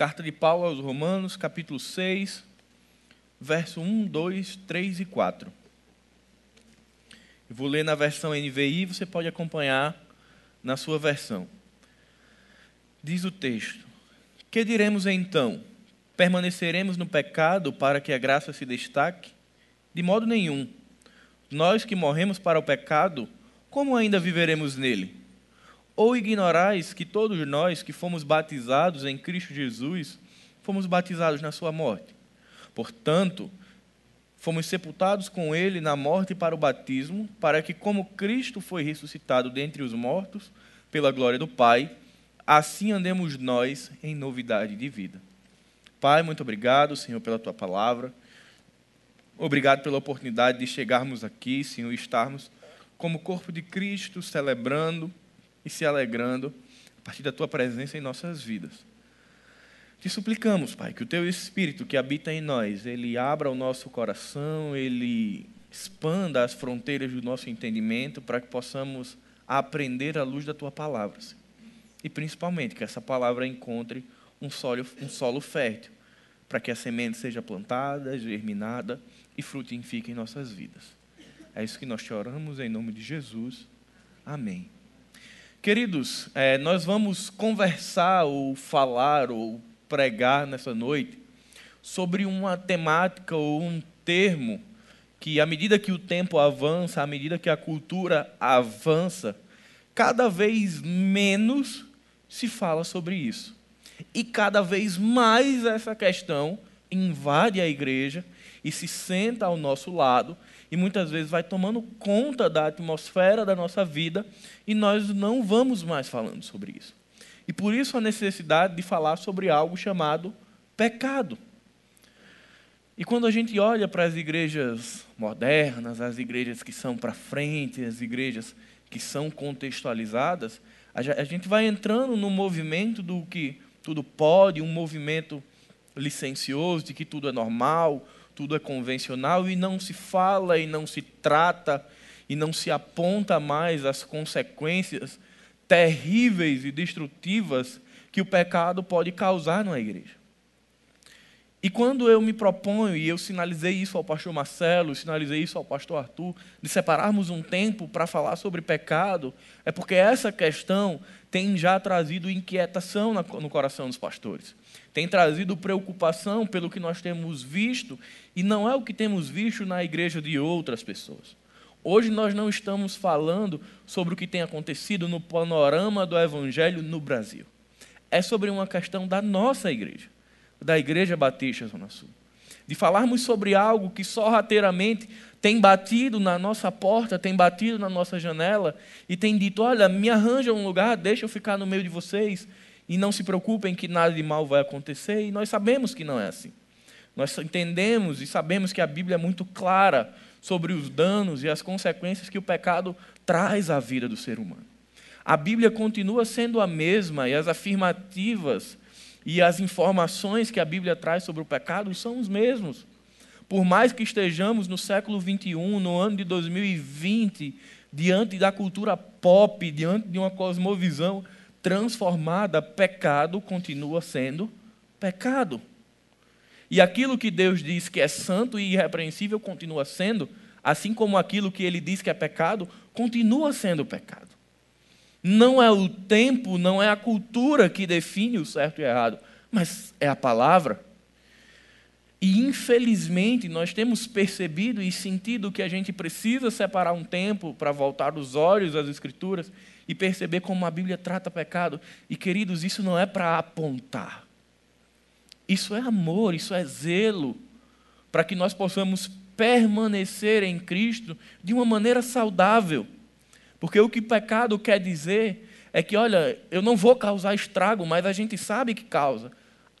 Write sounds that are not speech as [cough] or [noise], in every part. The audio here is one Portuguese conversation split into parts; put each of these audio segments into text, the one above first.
Carta de Paulo aos Romanos, capítulo 6, verso 1, 2, 3 e 4. Eu vou ler na versão NVI, você pode acompanhar na sua versão. Diz o texto: Que diremos então? Permaneceremos no pecado para que a graça se destaque? De modo nenhum. Nós que morremos para o pecado, como ainda viveremos nele? Ou ignorais que todos nós que fomos batizados em Cristo Jesus, fomos batizados na sua morte? Portanto, fomos sepultados com ele na morte para o batismo, para que, como Cristo foi ressuscitado dentre os mortos, pela glória do Pai, assim andemos nós em novidade de vida. Pai, muito obrigado, Senhor, pela tua palavra. Obrigado pela oportunidade de chegarmos aqui, Senhor, estarmos como corpo de Cristo, celebrando e se alegrando a partir da tua presença em nossas vidas. Te suplicamos, Pai, que o teu Espírito que habita em nós, ele abra o nosso coração, ele expanda as fronteiras do nosso entendimento para que possamos aprender à luz da tua palavra. E principalmente que essa palavra encontre um solo, um solo fértil, para que a semente seja plantada, germinada e frutifique em nossas vidas. É isso que nós te oramos em nome de Jesus. Amém. Queridos, é, nós vamos conversar ou falar ou pregar nessa noite sobre uma temática ou um termo que, à medida que o tempo avança, à medida que a cultura avança, cada vez menos se fala sobre isso. E cada vez mais essa questão invade a igreja e se senta ao nosso lado e muitas vezes vai tomando conta da atmosfera da nossa vida e nós não vamos mais falando sobre isso. E por isso a necessidade de falar sobre algo chamado pecado. E quando a gente olha para as igrejas modernas, as igrejas que são para frente, as igrejas que são contextualizadas, a gente vai entrando no movimento do que tudo pode, um movimento licencioso de que tudo é normal, tudo é convencional e não se fala e não se trata e não se aponta mais as consequências terríveis e destrutivas que o pecado pode causar na igreja. E quando eu me proponho, e eu sinalizei isso ao pastor Marcelo, sinalizei isso ao pastor Arthur, de separarmos um tempo para falar sobre pecado, é porque essa questão tem já trazido inquietação no coração dos pastores tem trazido preocupação pelo que nós temos visto e não é o que temos visto na igreja de outras pessoas. Hoje nós não estamos falando sobre o que tem acontecido no panorama do evangelho no Brasil. É sobre uma questão da nossa igreja, da Igreja Batista Zona Sul. De falarmos sobre algo que sorrateiramente tem batido na nossa porta, tem batido na nossa janela e tem dito: Olha, me arranja um lugar, deixa eu ficar no meio de vocês e não se preocupem que nada de mal vai acontecer, e nós sabemos que não é assim. Nós entendemos e sabemos que a Bíblia é muito clara sobre os danos e as consequências que o pecado traz à vida do ser humano. A Bíblia continua sendo a mesma e as afirmativas e as informações que a Bíblia traz sobre o pecado são os mesmos. Por mais que estejamos no século 21, no ano de 2020, diante da cultura pop, diante de uma cosmovisão transformada, pecado continua sendo pecado. E aquilo que Deus diz que é santo e irrepreensível continua sendo, assim como aquilo que ele diz que é pecado, continua sendo pecado. Não é o tempo, não é a cultura que define o certo e o errado, mas é a palavra. E infelizmente nós temos percebido e sentido que a gente precisa separar um tempo para voltar os olhos às Escrituras e perceber como a Bíblia trata pecado. E queridos, isso não é para apontar. Isso é amor, isso é zelo, para que nós possamos permanecer em Cristo de uma maneira saudável. Porque o que pecado quer dizer é que, olha, eu não vou causar estrago, mas a gente sabe que causa.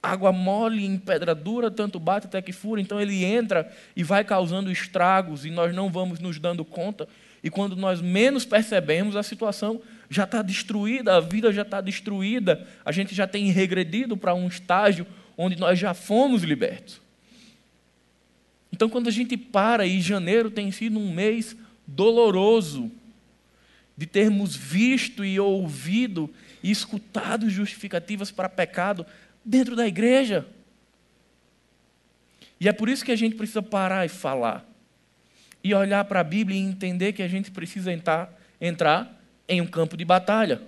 Água mole em pedra dura, tanto bate até que fura, então ele entra e vai causando estragos e nós não vamos nos dando conta. E quando nós menos percebemos, a situação já está destruída, a vida já está destruída, a gente já tem regredido para um estágio onde nós já fomos libertos. Então, quando a gente para, e janeiro tem sido um mês doloroso, de termos visto e ouvido e escutado justificativas para pecado dentro da igreja. E é por isso que a gente precisa parar e falar. E olhar para a Bíblia e entender que a gente precisa entrar, entrar em um campo de batalha.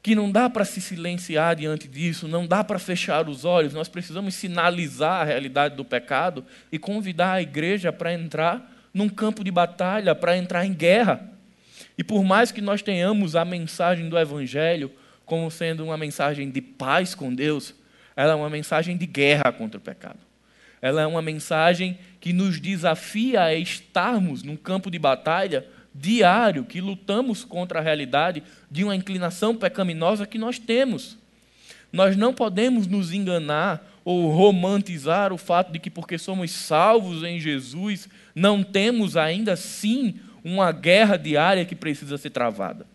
Que não dá para se silenciar diante disso, não dá para fechar os olhos, nós precisamos sinalizar a realidade do pecado e convidar a igreja para entrar num campo de batalha, para entrar em guerra. E por mais que nós tenhamos a mensagem do Evangelho como sendo uma mensagem de paz com Deus, ela é uma mensagem de guerra contra o pecado. Ela é uma mensagem que nos desafia a estarmos num campo de batalha diário, que lutamos contra a realidade de uma inclinação pecaminosa que nós temos. Nós não podemos nos enganar ou romantizar o fato de que, porque somos salvos em Jesus, não temos ainda assim uma guerra diária que precisa ser travada.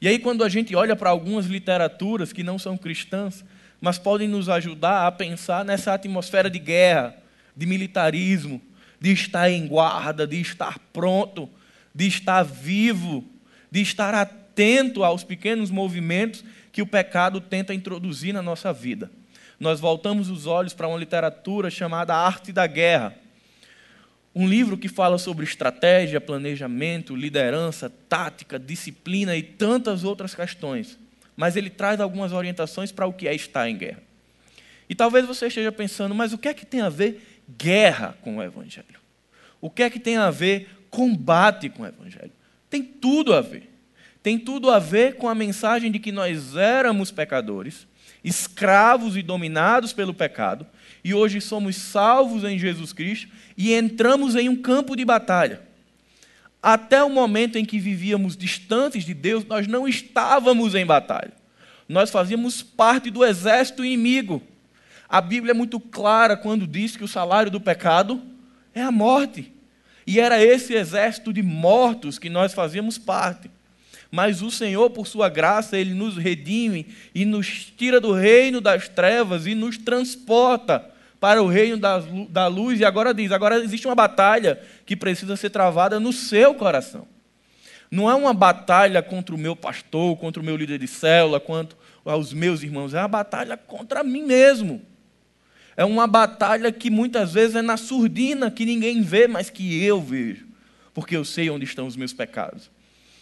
E aí, quando a gente olha para algumas literaturas que não são cristãs, mas podem nos ajudar a pensar nessa atmosfera de guerra, de militarismo, de estar em guarda, de estar pronto, de estar vivo, de estar atento aos pequenos movimentos que o pecado tenta introduzir na nossa vida. Nós voltamos os olhos para uma literatura chamada Arte da Guerra um livro que fala sobre estratégia, planejamento, liderança, tática, disciplina e tantas outras questões. Mas ele traz algumas orientações para o que é estar em guerra. E talvez você esteja pensando, mas o que é que tem a ver guerra com o Evangelho? O que é que tem a ver combate com o Evangelho? Tem tudo a ver. Tem tudo a ver com a mensagem de que nós éramos pecadores, escravos e dominados pelo pecado, e hoje somos salvos em Jesus Cristo e entramos em um campo de batalha. Até o momento em que vivíamos distantes de Deus, nós não estávamos em batalha. Nós fazíamos parte do exército inimigo. A Bíblia é muito clara quando diz que o salário do pecado é a morte. E era esse exército de mortos que nós fazíamos parte. Mas o Senhor, por sua graça, ele nos redime e nos tira do reino das trevas e nos transporta para o reino da luz, e agora diz: agora existe uma batalha que precisa ser travada no seu coração. Não é uma batalha contra o meu pastor, contra o meu líder de célula, quanto aos meus irmãos, é uma batalha contra mim mesmo. É uma batalha que muitas vezes é na surdina, que ninguém vê, mas que eu vejo, porque eu sei onde estão os meus pecados.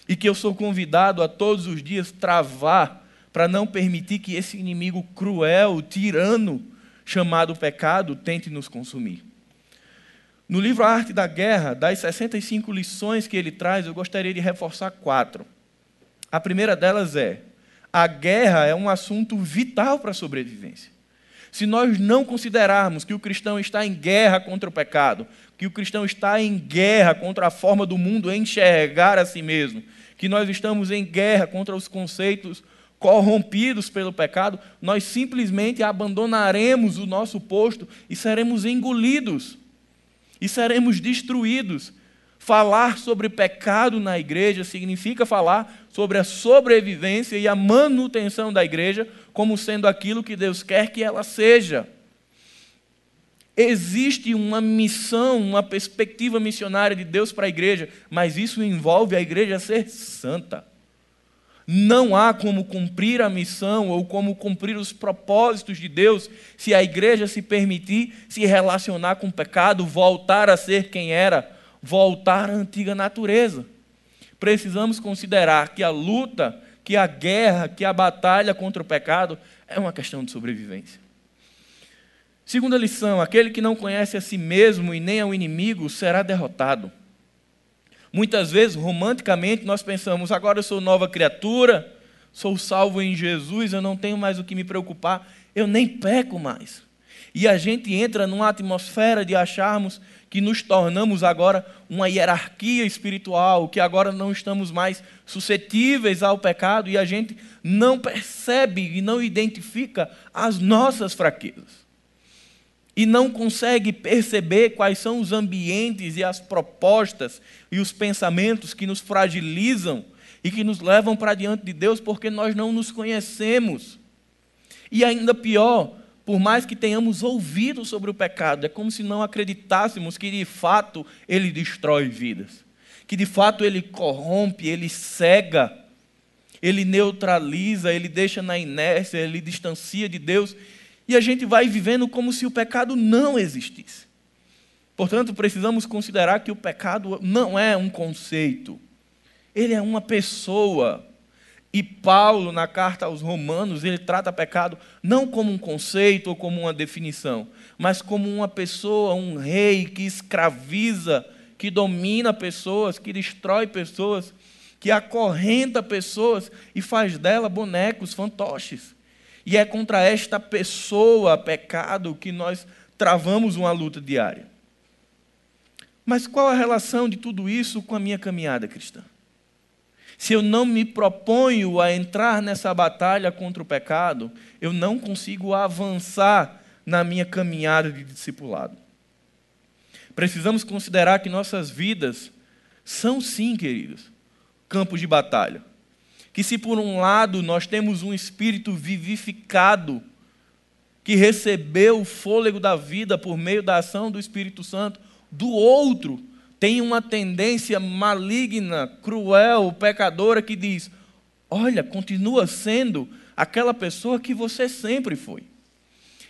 E que eu sou convidado a todos os dias travar, para não permitir que esse inimigo cruel, tirano, chamado pecado tente nos consumir. No livro A Arte da Guerra, das 65 lições que ele traz, eu gostaria de reforçar quatro. A primeira delas é: a guerra é um assunto vital para a sobrevivência. Se nós não considerarmos que o cristão está em guerra contra o pecado, que o cristão está em guerra contra a forma do mundo enxergar a si mesmo, que nós estamos em guerra contra os conceitos corrompidos pelo pecado, nós simplesmente abandonaremos o nosso posto e seremos engolidos, e seremos destruídos. Falar sobre pecado na igreja significa falar sobre a sobrevivência e a manutenção da igreja como sendo aquilo que Deus quer que ela seja. Existe uma missão, uma perspectiva missionária de Deus para a igreja, mas isso envolve a igreja ser santa. Não há como cumprir a missão ou como cumprir os propósitos de Deus se a igreja se permitir se relacionar com o pecado, voltar a ser quem era, voltar à antiga natureza. Precisamos considerar que a luta, que a guerra, que a batalha contra o pecado é uma questão de sobrevivência. Segunda lição: aquele que não conhece a si mesmo e nem ao inimigo será derrotado. Muitas vezes, romanticamente, nós pensamos: agora eu sou nova criatura, sou salvo em Jesus, eu não tenho mais o que me preocupar, eu nem peco mais. E a gente entra numa atmosfera de acharmos que nos tornamos agora uma hierarquia espiritual, que agora não estamos mais suscetíveis ao pecado e a gente não percebe e não identifica as nossas fraquezas e não consegue perceber quais são os ambientes e as propostas e os pensamentos que nos fragilizam e que nos levam para diante de Deus porque nós não nos conhecemos. E ainda pior, por mais que tenhamos ouvido sobre o pecado, é como se não acreditássemos que de fato ele destrói vidas, que de fato ele corrompe, ele cega, ele neutraliza, ele deixa na inércia, ele distancia de Deus, e a gente vai vivendo como se o pecado não existisse. Portanto, precisamos considerar que o pecado não é um conceito, ele é uma pessoa. E Paulo, na carta aos Romanos, ele trata pecado não como um conceito ou como uma definição, mas como uma pessoa, um rei que escraviza, que domina pessoas, que destrói pessoas, que acorrenta pessoas e faz dela bonecos, fantoches. E é contra esta pessoa, pecado, que nós travamos uma luta diária. Mas qual a relação de tudo isso com a minha caminhada cristã? Se eu não me proponho a entrar nessa batalha contra o pecado, eu não consigo avançar na minha caminhada de discipulado. Precisamos considerar que nossas vidas são, sim, queridos, campos de batalha. Que se por um lado nós temos um espírito vivificado, que recebeu o fôlego da vida por meio da ação do Espírito Santo, do outro tem uma tendência maligna, cruel, pecadora que diz: olha, continua sendo aquela pessoa que você sempre foi.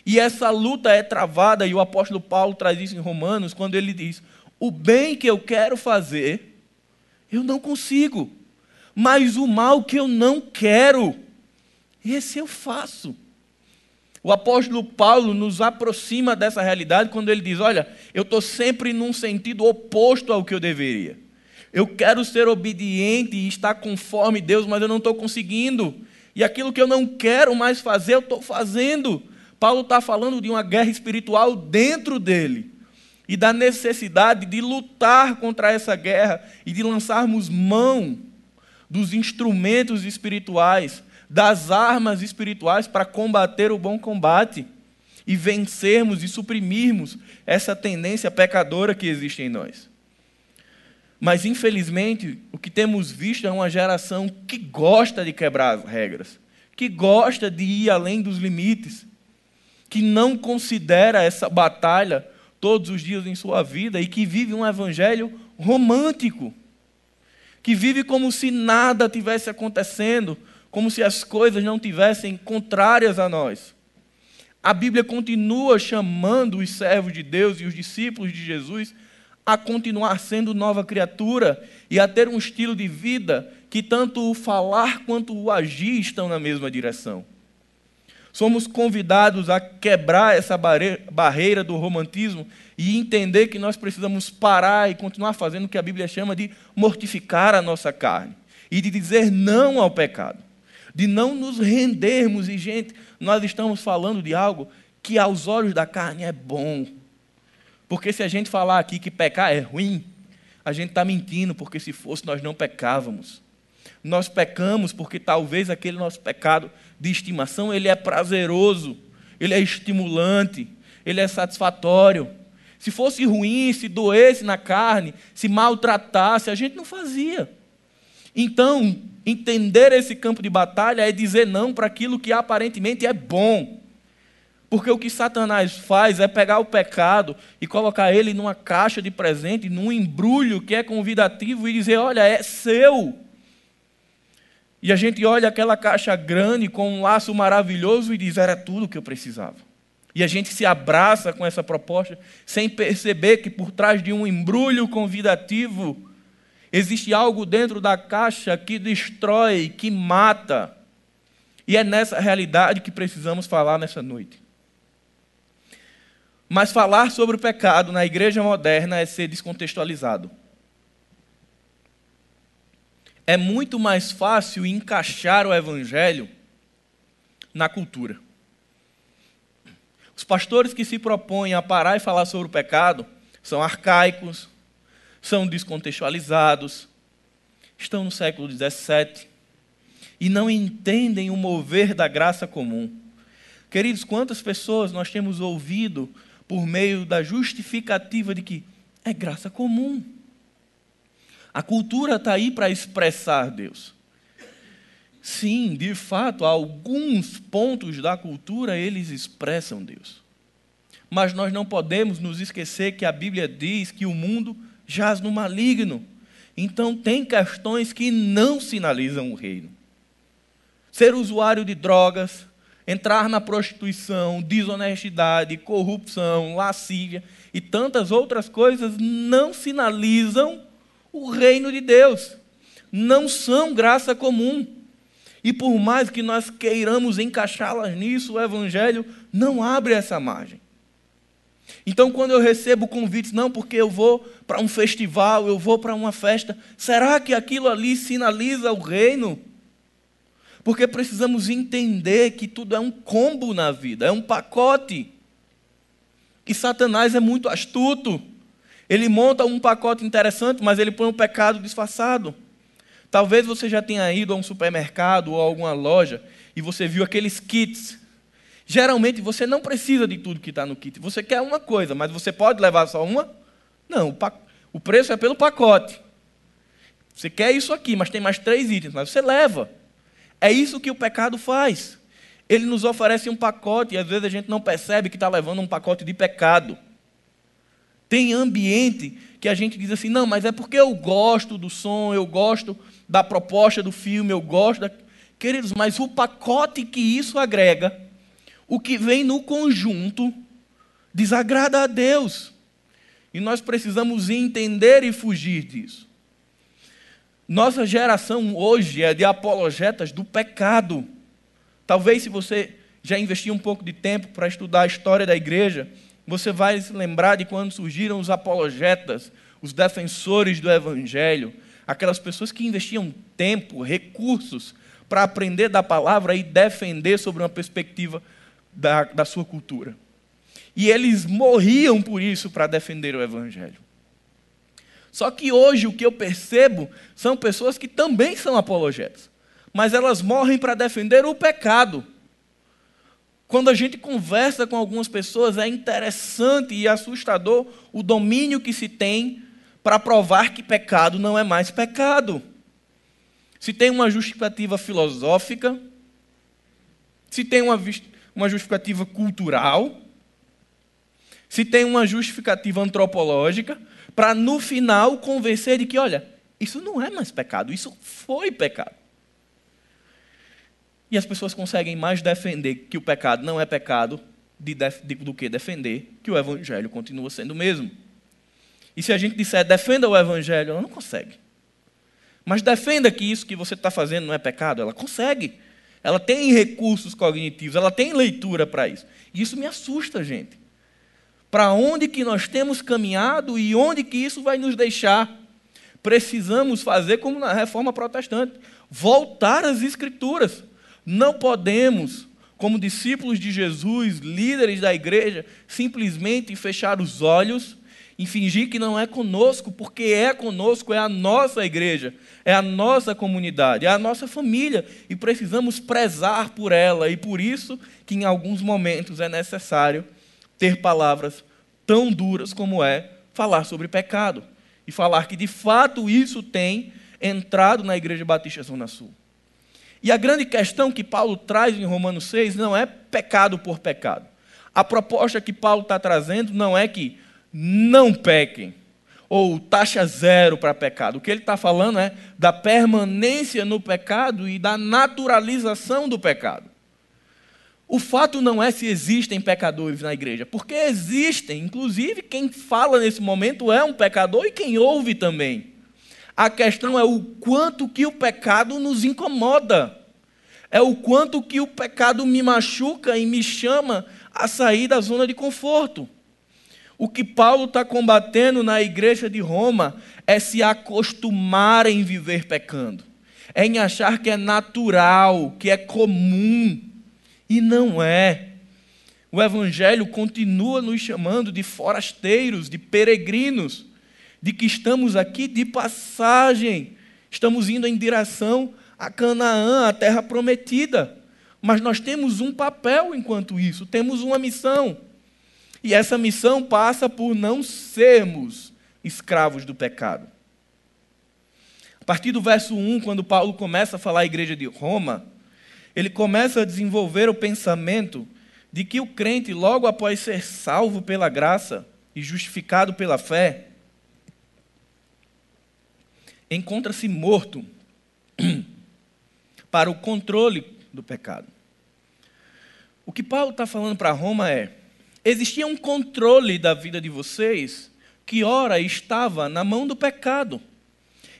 E essa luta é travada, e o apóstolo Paulo traz isso em Romanos, quando ele diz: o bem que eu quero fazer, eu não consigo, mas o mal que eu não quero, esse eu faço. O apóstolo Paulo nos aproxima dessa realidade quando ele diz: Olha, eu estou sempre num sentido oposto ao que eu deveria. Eu quero ser obediente e estar conforme Deus, mas eu não estou conseguindo. E aquilo que eu não quero mais fazer, eu estou fazendo. Paulo está falando de uma guerra espiritual dentro dele e da necessidade de lutar contra essa guerra e de lançarmos mão dos instrumentos espirituais das armas espirituais para combater o bom combate e vencermos e suprimirmos essa tendência pecadora que existe em nós. Mas, infelizmente, o que temos visto é uma geração que gosta de quebrar as regras, que gosta de ir além dos limites, que não considera essa batalha todos os dias em sua vida e que vive um evangelho romântico, que vive como se nada tivesse acontecendo, como se as coisas não tivessem contrárias a nós. A Bíblia continua chamando os servos de Deus e os discípulos de Jesus a continuar sendo nova criatura e a ter um estilo de vida que tanto o falar quanto o agir estão na mesma direção. Somos convidados a quebrar essa barreira do romantismo e entender que nós precisamos parar e continuar fazendo o que a Bíblia chama de mortificar a nossa carne e de dizer não ao pecado de não nos rendermos. E, gente, nós estamos falando de algo que aos olhos da carne é bom. Porque se a gente falar aqui que pecar é ruim, a gente está mentindo, porque se fosse nós não pecávamos. Nós pecamos porque talvez aquele nosso pecado de estimação, ele é prazeroso, ele é estimulante, ele é satisfatório. Se fosse ruim, se doesse na carne, se maltratasse, a gente não fazia. Então, entender esse campo de batalha é dizer não para aquilo que aparentemente é bom. Porque o que Satanás faz é pegar o pecado e colocar ele numa caixa de presente, num embrulho que é convidativo e dizer: olha, é seu. E a gente olha aquela caixa grande com um laço maravilhoso e diz: era tudo o que eu precisava. E a gente se abraça com essa proposta sem perceber que por trás de um embrulho convidativo Existe algo dentro da caixa que destrói, que mata. E é nessa realidade que precisamos falar nessa noite. Mas falar sobre o pecado na igreja moderna é ser descontextualizado. É muito mais fácil encaixar o evangelho na cultura. Os pastores que se propõem a parar e falar sobre o pecado são arcaicos, são descontextualizados, estão no século XVII e não entendem o mover da graça comum. Queridos, quantas pessoas nós temos ouvido por meio da justificativa de que é graça comum? A cultura está aí para expressar Deus. Sim, de fato, alguns pontos da cultura eles expressam Deus. Mas nós não podemos nos esquecer que a Bíblia diz que o mundo jaz no maligno. Então, tem questões que não sinalizam o reino. ser usuário de drogas, entrar na prostituição, desonestidade, corrupção, lascívia e tantas outras coisas não sinalizam o reino de Deus, não são graça comum. E por mais que nós queiramos encaixá-las nisso, o Evangelho não abre essa margem. Então, quando eu recebo convites, não porque eu vou para um festival, eu vou para uma festa, será que aquilo ali sinaliza o reino? Porque precisamos entender que tudo é um combo na vida, é um pacote. E Satanás é muito astuto. Ele monta um pacote interessante, mas ele põe um pecado disfarçado. Talvez você já tenha ido a um supermercado ou a alguma loja e você viu aqueles kits. Geralmente você não precisa de tudo que está no kit. Você quer uma coisa, mas você pode levar só uma? Não, o, o preço é pelo pacote. Você quer isso aqui, mas tem mais três itens, mas você leva. É isso que o pecado faz. Ele nos oferece um pacote e às vezes a gente não percebe que está levando um pacote de pecado. Tem ambiente que a gente diz assim: não, mas é porque eu gosto do som, eu gosto da proposta do filme, eu gosto da. Queridos, mas o pacote que isso agrega, o que vem no conjunto, desagrada a Deus. E nós precisamos entender e fugir disso. Nossa geração hoje é de apologetas do pecado. Talvez se você já investiu um pouco de tempo para estudar a história da igreja, você vai se lembrar de quando surgiram os apologetas, os defensores do evangelho, aquelas pessoas que investiam tempo, recursos para aprender da palavra e defender sobre uma perspectiva da, da sua cultura. E eles morriam por isso para defender o evangelho. Só que hoje o que eu percebo são pessoas que também são apologetas, mas elas morrem para defender o pecado. Quando a gente conversa com algumas pessoas, é interessante e assustador o domínio que se tem para provar que pecado não é mais pecado. Se tem uma justificativa filosófica, se tem uma, uma justificativa cultural, se tem uma justificativa antropológica, para no final convencer de que, olha, isso não é mais pecado, isso foi pecado. E as pessoas conseguem mais defender que o pecado não é pecado de, de, do que defender que o evangelho continua sendo o mesmo. E se a gente disser defenda o evangelho, ela não consegue. Mas defenda que isso que você está fazendo não é pecado, ela consegue. Ela tem recursos cognitivos, ela tem leitura para isso. E isso me assusta, gente. Para onde que nós temos caminhado e onde que isso vai nos deixar? Precisamos fazer como na reforma protestante, voltar às escrituras. Não podemos, como discípulos de Jesus, líderes da igreja, simplesmente fechar os olhos e fingir que não é conosco, porque é conosco, é a nossa igreja, é a nossa comunidade, é a nossa família e precisamos prezar por ela e por isso que em alguns momentos é necessário ter palavras tão duras como é falar sobre pecado e falar que de fato isso tem entrado na Igreja Batista Zona Sul. E a grande questão que Paulo traz em Romanos 6 não é pecado por pecado. A proposta que Paulo está trazendo não é que não pequem, ou taxa zero para pecado. O que ele está falando é da permanência no pecado e da naturalização do pecado. O fato não é se existem pecadores na igreja, porque existem, inclusive quem fala nesse momento é um pecador e quem ouve também. A questão é o quanto que o pecado nos incomoda. É o quanto que o pecado me machuca e me chama a sair da zona de conforto. O que Paulo está combatendo na igreja de Roma é se acostumar em viver pecando, é em achar que é natural, que é comum, e não é. O Evangelho continua nos chamando de forasteiros, de peregrinos, de que estamos aqui de passagem, estamos indo em direção a Canaã, a terra prometida. Mas nós temos um papel enquanto isso, temos uma missão. E essa missão passa por não sermos escravos do pecado. A partir do verso 1, quando Paulo começa a falar à igreja de Roma, ele começa a desenvolver o pensamento de que o crente, logo após ser salvo pela graça e justificado pela fé, encontra-se morto [clears throat] para o controle do pecado. O que Paulo está falando para Roma é: existia um controle da vida de vocês que, ora, estava na mão do pecado.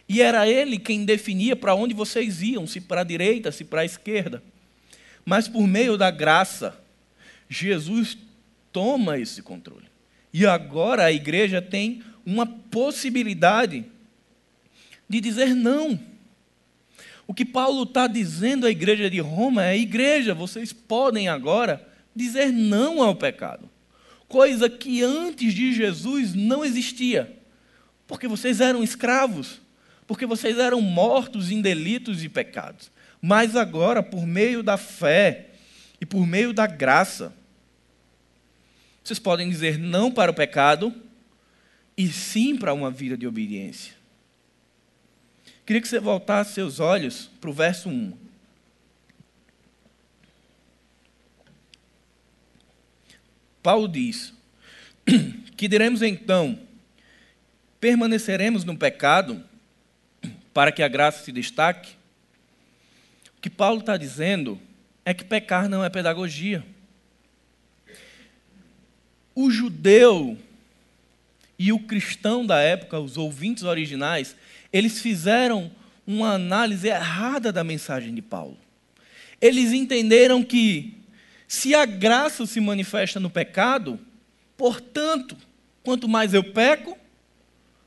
E era ele quem definia para onde vocês iam, se para a direita, se para a esquerda. Mas por meio da graça, Jesus toma esse controle. E agora a igreja tem uma possibilidade de dizer não. O que Paulo está dizendo à igreja de Roma é: igreja, vocês podem agora dizer não ao pecado. Coisa que antes de Jesus não existia. Porque vocês eram escravos, porque vocês eram mortos em delitos e pecados. Mas agora, por meio da fé e por meio da graça, vocês podem dizer não para o pecado e sim para uma vida de obediência. Queria que você voltasse seus olhos para o verso 1. Paulo diz: [clears throat] Que diremos então? Permaneceremos no pecado para que a graça se destaque? O que Paulo está dizendo é que pecar não é pedagogia. O judeu e o cristão da época, os ouvintes originais, eles fizeram uma análise errada da mensagem de Paulo. Eles entenderam que, se a graça se manifesta no pecado, portanto, quanto mais eu peco,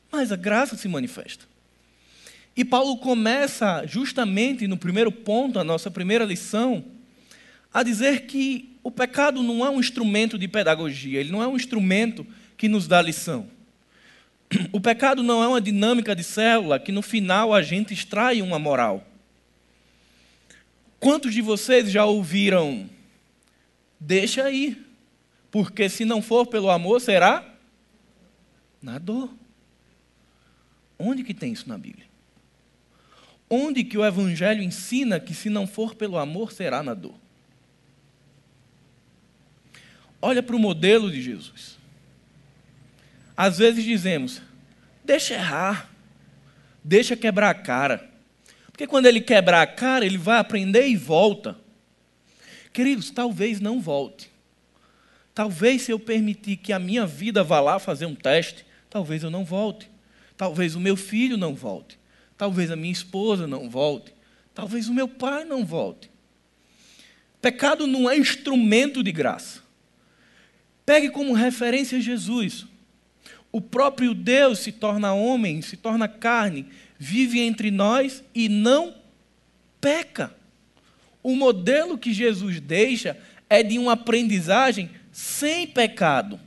mais a graça se manifesta. E Paulo começa, justamente no primeiro ponto, a nossa primeira lição, a dizer que o pecado não é um instrumento de pedagogia, ele não é um instrumento que nos dá lição. [clears throat] O pecado não é uma dinâmica de célula que no final a gente extrai uma moral. Quantos de vocês já ouviram? Deixa aí, porque se não for pelo amor, será na dor. Onde que tem isso na Bíblia? Onde que o Evangelho ensina que se não for pelo amor, será na dor? Olha para o modelo de Jesus. Às vezes dizemos, deixa errar, deixa quebrar a cara. Porque quando ele quebrar a cara, ele vai aprender e volta. Queridos, talvez não volte. Talvez se eu permitir que a minha vida vá lá fazer um teste, talvez eu não volte. Talvez o meu filho não volte. Talvez a minha esposa não volte. Talvez o meu pai não volte. Pecado não é instrumento de graça. Pegue como referência Jesus. O próprio Deus se torna homem, se torna carne, vive entre nós e não peca. O modelo que Jesus deixa é de uma aprendizagem sem pecado.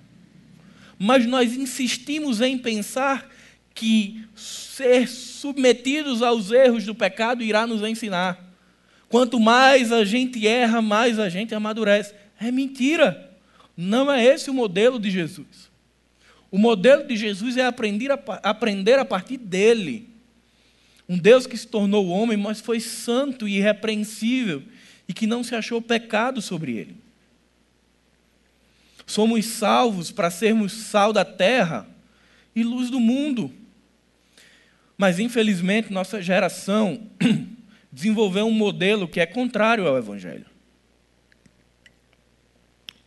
Mas nós insistimos em pensar que ser submetidos aos erros do pecado irá nos ensinar. Quanto mais a gente erra, mais a gente amadurece. É mentira. Não é esse o modelo de Jesus. O modelo de Jesus é aprender a, aprender a partir dele. Um Deus que se tornou homem, mas foi santo e irrepreensível e que não se achou pecado sobre ele. Somos salvos para sermos sal da terra e luz do mundo. Mas, infelizmente, nossa geração [clears throat] desenvolveu um modelo que é contrário ao Evangelho.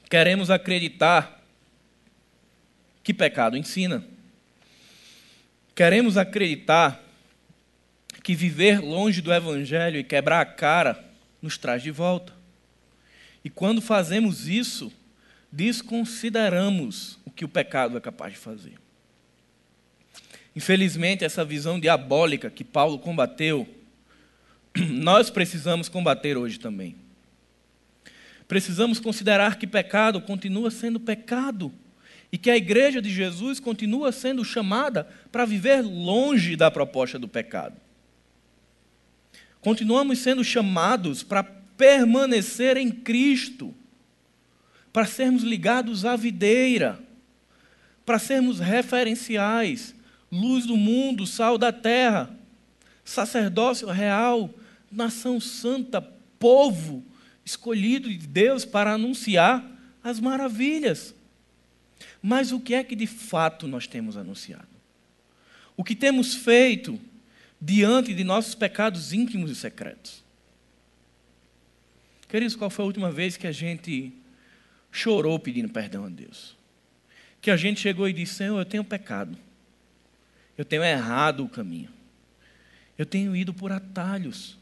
Queremos acreditar que pecado ensina. Queremos acreditar que viver longe do Evangelho e quebrar a cara nos traz de volta. E quando fazemos isso, desconsideramos o que o pecado é capaz de fazer. Infelizmente, essa visão diabólica que Paulo combateu, [clears throat] nós precisamos combater hoje também. Precisamos considerar que pecado continua sendo pecado e que a igreja de Jesus continua sendo chamada para viver longe da proposta do pecado. Continuamos sendo chamados para permanecer em Cristo, para sermos ligados à videira, para sermos referenciais, luz do mundo, sal da terra, sacerdócio real, nação santa, povo escolhido de Deus para anunciar as maravilhas mas o que é que de fato nós temos anunciado? O que temos feito diante de nossos pecados íntimos e secretos? Queridos, qual foi a última vez que a gente chorou pedindo perdão a Deus? Que a gente chegou e disse: Senhor, eu tenho pecado. Eu tenho errado o caminho. Eu tenho ido por atalhos.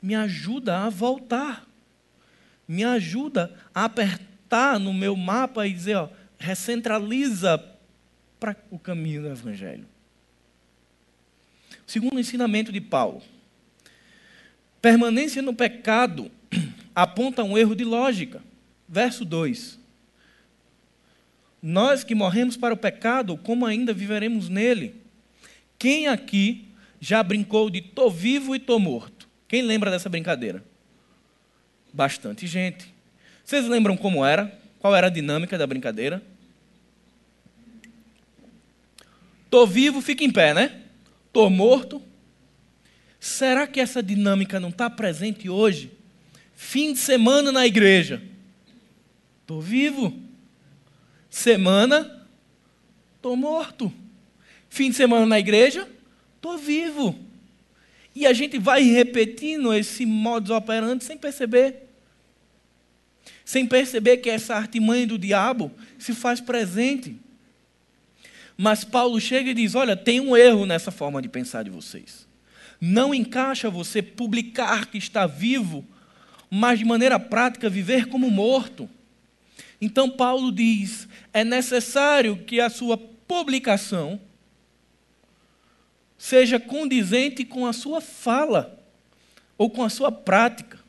Me ajuda a voltar. Me ajuda a apertar no meu mapa e dizer, ó, recentraliza para o caminho do Evangelho. Segundo o ensinamento de Paulo, permanência no pecado [clears throat] aponta um erro de lógica. Verso 2. Nós que morremos para o pecado, como ainda viveremos nele? Quem aqui já brincou de tô vivo e tô morto? Quem lembra dessa brincadeira? Bastante gente. Vocês lembram como era? Qual era a dinâmica da brincadeira? Tô vivo, fica em pé, né? Tô morto. Será que essa dinâmica não está presente hoje? Fim de semana na igreja. Tô vivo. Semana, tô morto. Fim de semana na igreja, tô vivo. E a gente vai repetindo esse modus operandi sem perceber. Sem perceber que essa artimanha do diabo se faz presente. Mas Paulo chega e diz: Olha, tem um erro nessa forma de pensar de vocês. Não encaixa você publicar que está vivo, mas de maneira prática viver como morto. Então Paulo diz: é necessário que a sua publicação seja condizente com a sua fala ou com a sua prática.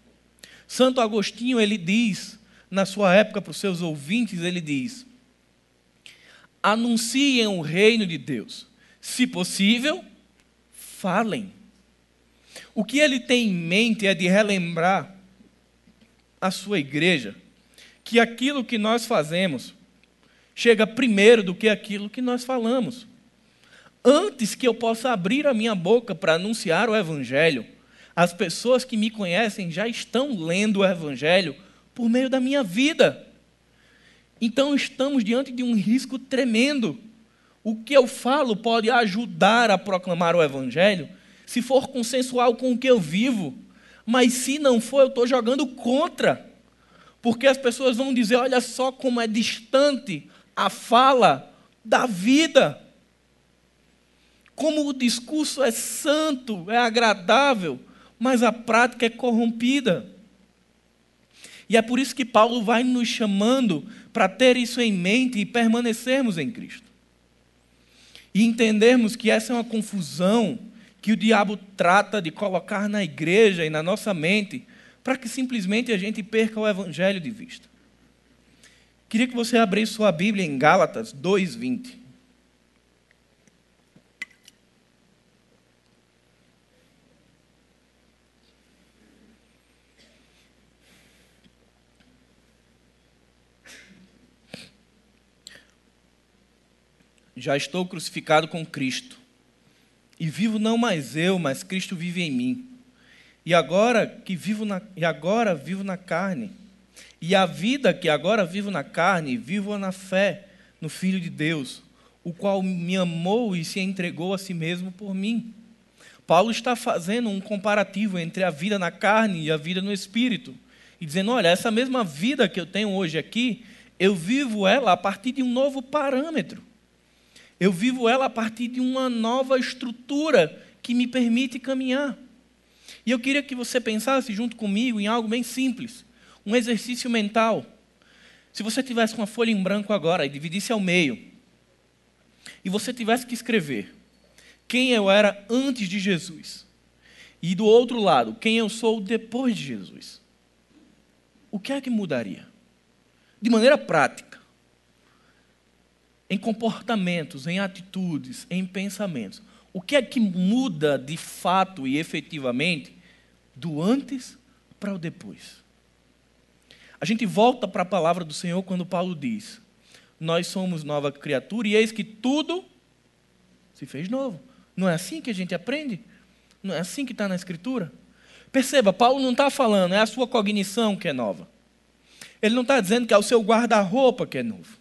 Santo Agostinho ele diz, na sua época para os seus ouvintes, ele diz: anunciem o reino de Deus. Se possível, falem. O que ele tem em mente é de relembrar a sua igreja que aquilo que nós fazemos chega primeiro do que aquilo que nós falamos. Antes que eu possa abrir a minha boca para anunciar o Evangelho, as pessoas que me conhecem já estão lendo o Evangelho por meio da minha vida. Então estamos diante de um risco tremendo. O que eu falo pode ajudar a proclamar o Evangelho, se for consensual com o que eu vivo, mas se não for, eu estou jogando contra. Porque as pessoas vão dizer: olha só como é distante a fala da vida. Como o discurso é santo, é agradável, mas a prática é corrompida. E é por isso que Paulo vai nos chamando para ter isso em mente e permanecermos em Cristo. E entendermos que essa é uma confusão que o diabo trata de colocar na igreja e na nossa mente para que simplesmente a gente perca o evangelho de vista. Queria que você abrisse sua Bíblia em Gálatas 2:20. Já estou crucificado com Cristo. E vivo não mais eu, mas Cristo vive em mim. E agora que vivo na, e agora vivo na carne. E a vida que agora vivo na carne, vivo na fé no Filho de Deus, o qual me amou e se entregou a si mesmo por mim. Paulo está fazendo um comparativo entre a vida na carne e a vida no espírito. E dizendo: olha, essa mesma vida que eu tenho hoje aqui, eu vivo ela a partir de um novo parâmetro. Eu vivo ela a partir de uma nova estrutura que me permite caminhar. E eu queria que você pensasse junto comigo em algo bem simples, um exercício mental. Se você tivesse uma folha em branco agora e dividisse ao meio, e você tivesse que escrever quem eu era antes de Jesus, e do outro lado, quem eu sou depois de Jesus, o que é que mudaria? De maneira prática, em comportamentos, em atitudes, em pensamentos. O que é que muda de fato e efetivamente do antes para o depois. A gente volta para a palavra do Senhor quando Paulo diz: Nós somos nova criatura e eis que tudo se fez novo. Não é assim que a gente aprende? Não é assim que está na Escritura? Perceba, Paulo não está falando, é a sua cognição que é nova. Ele não está dizendo que é o seu guarda-roupa que é novo.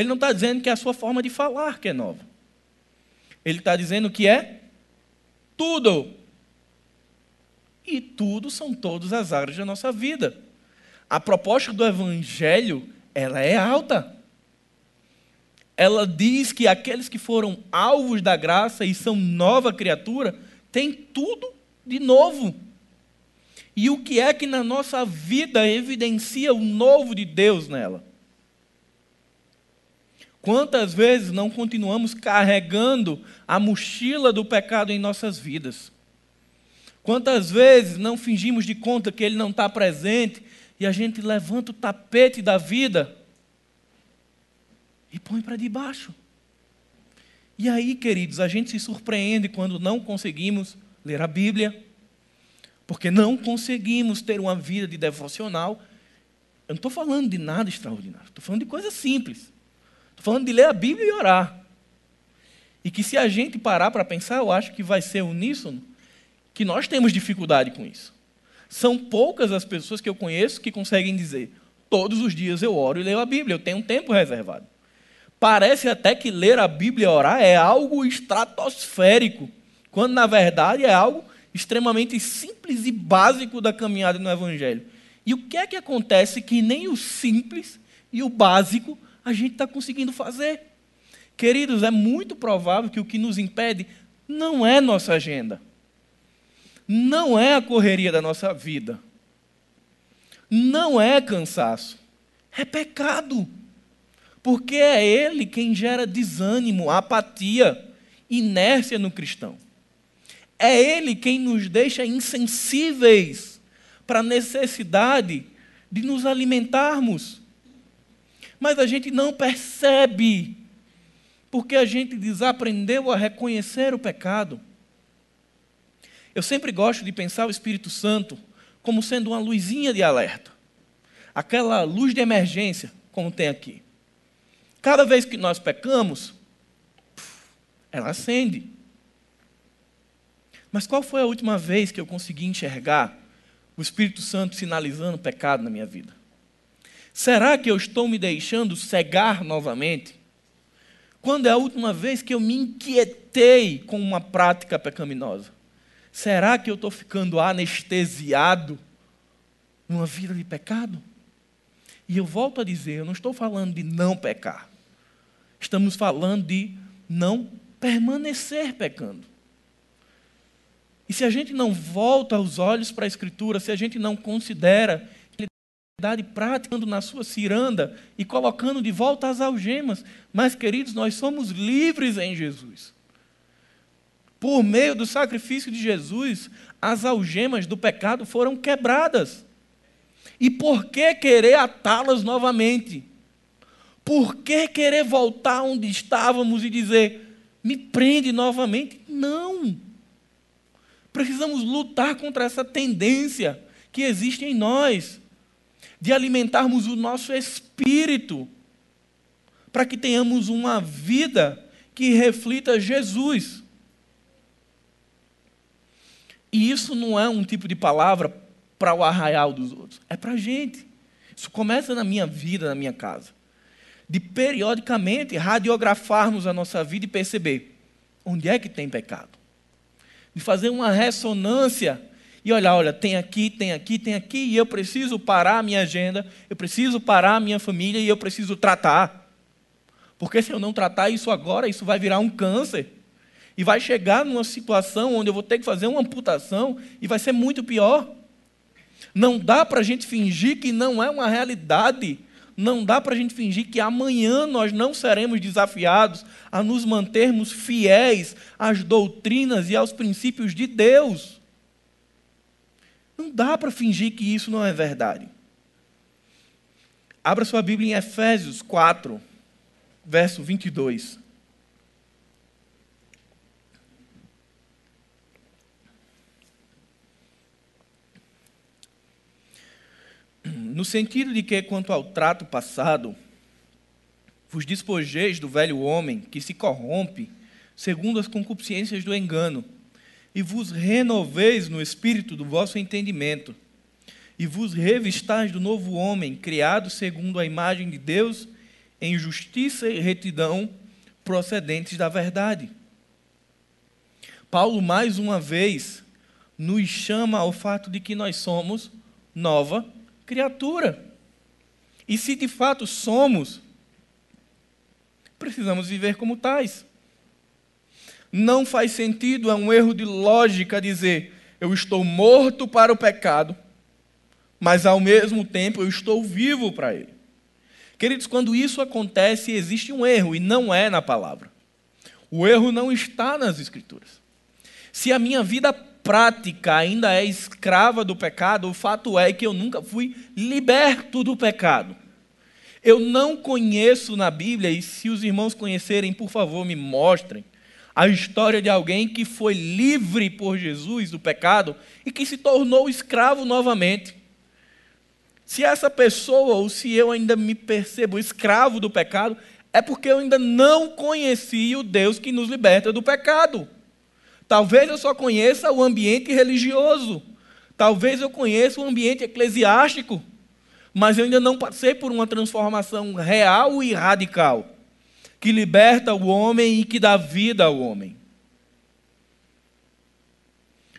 Ele não está dizendo que é a sua forma de falar que é nova. Ele está dizendo que é tudo E tudo são todas as áreas da nossa vida. A proposta do Evangelho, ela é alta. Ela diz que aqueles que foram alvos da graça e são nova criatura, têm tudo de novo. E o que é que na nossa vida evidencia o novo de Deus nela? Quantas vezes não continuamos carregando a mochila do pecado em nossas vidas? Quantas vezes não fingimos de conta que ele não está presente e a gente levanta o tapete da vida e põe para debaixo? E aí, queridos, a gente se surpreende quando não conseguimos ler a Bíblia, porque não conseguimos ter uma vida de devocional. Eu não estou falando de nada extraordinário, estou falando de coisas simples. Estou falando de ler a Bíblia e orar. E que se a gente parar para pensar, eu acho que vai ser uníssono, que nós temos dificuldade com isso. São poucas as pessoas que eu conheço que conseguem dizer: todos os dias eu oro e leio a Bíblia, eu tenho um tempo reservado. Parece até que ler a Bíblia e orar é algo estratosférico, quando na verdade é algo extremamente simples e básico da caminhada no Evangelho. E o que é que acontece que nem o simples e o básico a gente está conseguindo fazer. Queridos, é muito provável que o que nos impede não é nossa agenda, não é a correria da nossa vida, não é cansaço, é pecado. Porque é ele quem gera desânimo, apatia, inércia no cristão. É ele quem nos deixa insensíveis para a necessidade de nos alimentarmos mas a gente não percebe, porque a gente desaprendeu a reconhecer o pecado. Eu sempre gosto de pensar o Espírito Santo como sendo uma luzinha de alerta, aquela luz de emergência, como tem aqui. Cada vez que nós pecamos, ela acende. Mas qual foi a última vez que eu consegui enxergar o Espírito Santo sinalizando o pecado na minha vida? Será que eu estou me deixando cegar novamente? Quando é a última vez que eu me inquietei com uma prática pecaminosa? Será que eu estou ficando anestesiado numa vida de pecado? E eu volto a dizer, eu não estou falando de não pecar. Estamos falando de não permanecer pecando. E se a gente não volta os olhos para a Escritura, se a gente não considera praticando na sua ciranda e colocando de volta as algemas. Mas, queridos, nós somos livres em Jesus. Por meio do sacrifício de Jesus, as algemas do pecado foram quebradas. E por que querer atá-las novamente? Por que querer voltar onde estávamos e dizer, me prende novamente? Não. Precisamos lutar contra essa tendência que existe em nós de alimentarmos o nosso espírito, para que tenhamos uma vida que reflita Jesus. E isso não é um tipo de palavra para o arraial dos outros, é para a gente. Isso começa na minha vida, na minha casa. De periodicamente radiografarmos a nossa vida e perceber onde é que tem pecado. De fazer uma ressonância e olhar, olha, tem aqui, tem aqui, tem aqui, e eu preciso parar a minha agenda, eu preciso parar a minha família e eu preciso tratar. Porque se eu não tratar isso agora, isso vai virar um câncer. E vai chegar numa situação onde eu vou ter que fazer uma amputação e vai ser muito pior. Não dá para a gente fingir que não é uma realidade. Não dá para a gente fingir que amanhã nós não seremos desafiados a nos mantermos fiéis às doutrinas e aos princípios de Deus. Não dá para fingir que isso não é verdade. Abra sua Bíblia em Efésios 4, verso 22. No sentido de que, quanto ao trato passado, vos despojeis do velho homem que se corrompe segundo as concupiscências do engano e vos renoveis no espírito do vosso entendimento, e vos revistais do novo homem, criado segundo a imagem de Deus, em justiça e retidão procedentes da verdade. Paulo, mais uma vez, nos chama ao fato de que nós somos nova criatura. E se de fato somos, precisamos viver como tais. Não faz sentido, é um erro de lógica dizer eu estou morto para o pecado, mas ao mesmo tempo eu estou vivo para ele. Queridos, quando isso acontece, existe um erro, e não é na palavra. O erro não está nas Escrituras. Se a minha vida prática ainda é escrava do pecado, o fato é que eu nunca fui liberto do pecado. Eu não conheço na Bíblia, e se os irmãos conhecerem, por favor, me mostrem, a história de alguém que foi livre por Jesus do pecado e que se tornou escravo novamente. Se essa pessoa, ou se eu ainda me percebo escravo do pecado, é porque eu ainda não conheci o Deus que nos liberta do pecado. Talvez eu só conheça o ambiente religioso. Talvez eu conheça o ambiente eclesiástico. Mas eu ainda não passei por uma transformação real e radical que liberta o homem e que dá vida ao homem.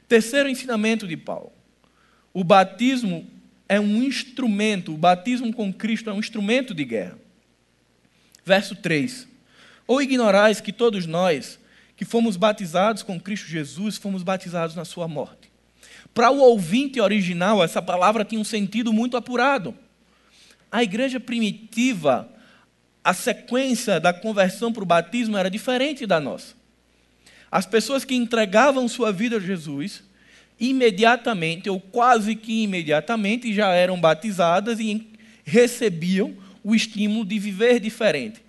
Terceiro ensinamento de Paulo: o batismo é um instrumento, o batismo com Cristo é um instrumento de guerra. Verso 3: Ou ignorais que todos nós, que fomos batizados com Cristo Jesus, fomos batizados na sua morte. Para o ouvinte original, essa palavra tinha um sentido muito apurado. A igreja primitiva a sequência da conversão para o batismo era diferente da nossa. As pessoas que entregavam sua vida a Jesus, imediatamente, ou quase que imediatamente, já eram batizadas e recebiam o estímulo de viver diferente.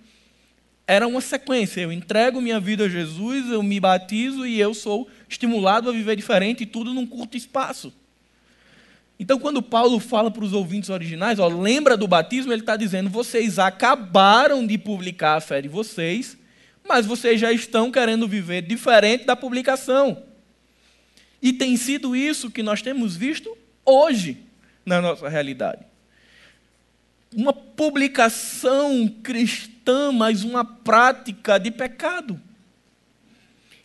Era uma sequência. Eu entrego minha vida a Jesus, eu me batizo e eu sou estimulado a viver diferente, tudo num curto espaço. Então, quando Paulo fala para os ouvintes originais, ó, lembra do batismo, ele está dizendo: vocês acabaram de publicar a fé de vocês, mas vocês já estão querendo viver diferente da publicação. E tem sido isso que nós temos visto hoje na nossa realidade. Uma publicação cristã, mas uma prática de pecado.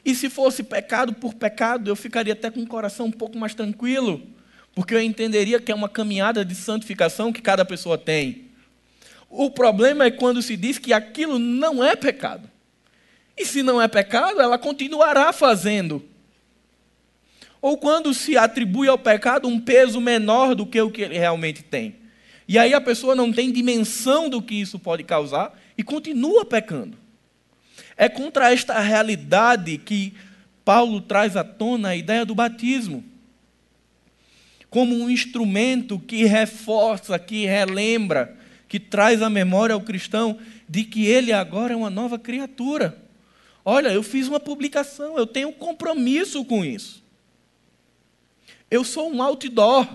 E se fosse pecado por pecado, eu ficaria até com o coração um pouco mais tranquilo porque eu entenderia que é uma caminhada de santificação que cada pessoa tem. O problema é quando se diz que aquilo não é pecado. E se não é pecado, ela continuará fazendo. Ou quando se atribui ao pecado um peso menor do que o que ele realmente tem. E aí a pessoa não tem dimensão do que isso pode causar e continua pecando. É contra esta realidade que Paulo traz à tona a ideia do batismo como um instrumento que reforça, que relembra, que traz à memória ao cristão de que ele agora é uma nova criatura. Olha, eu fiz uma publicação, eu tenho um compromisso com isso. Eu sou um outdoor.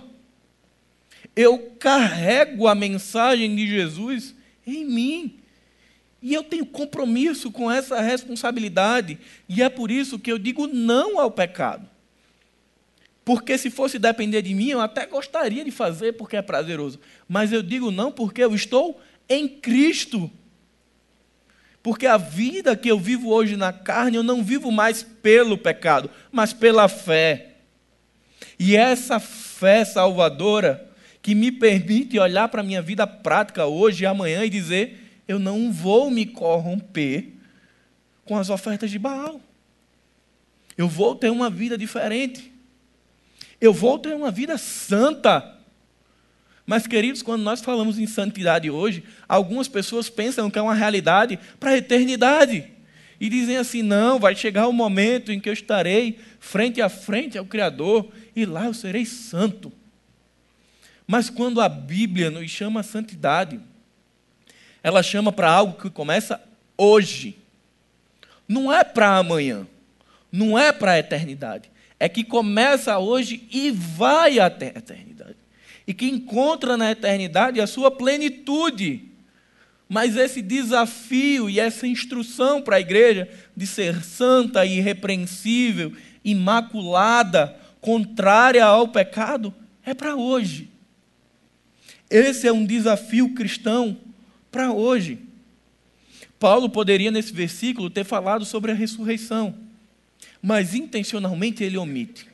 Eu carrego a mensagem de Jesus em mim. E eu tenho compromisso com essa responsabilidade. E é por isso que eu digo não ao pecado. Porque se fosse depender de mim, eu até gostaria de fazer porque é prazeroso. Mas eu digo não porque eu estou em Cristo. Porque a vida que eu vivo hoje na carne, eu não vivo mais pelo pecado, mas pela fé. E essa fé salvadora que me permite olhar para a minha vida prática hoje e amanhã e dizer: eu não vou me corromper com as ofertas de Baal. Eu vou ter uma vida diferente. Eu vou ter uma vida santa. Mas, queridos, quando nós falamos em santidade hoje, algumas pessoas pensam que é uma realidade para a eternidade. E dizem assim: não, vai chegar o momento em que eu estarei frente a frente ao Criador e lá eu serei santo. Mas quando a Bíblia nos chama a santidade, ela chama para algo que começa hoje. Não é para amanhã, não é para a eternidade é que começa hoje e vai até a eternidade. E que encontra na eternidade a sua plenitude. Mas esse desafio e essa instrução para a igreja de ser santa, irrepreensível, imaculada, contrária ao pecado, é para hoje. Esse é um desafio cristão para hoje. Paulo poderia, nesse versículo, ter falado sobre a ressurreição mas intencionalmente ele omite.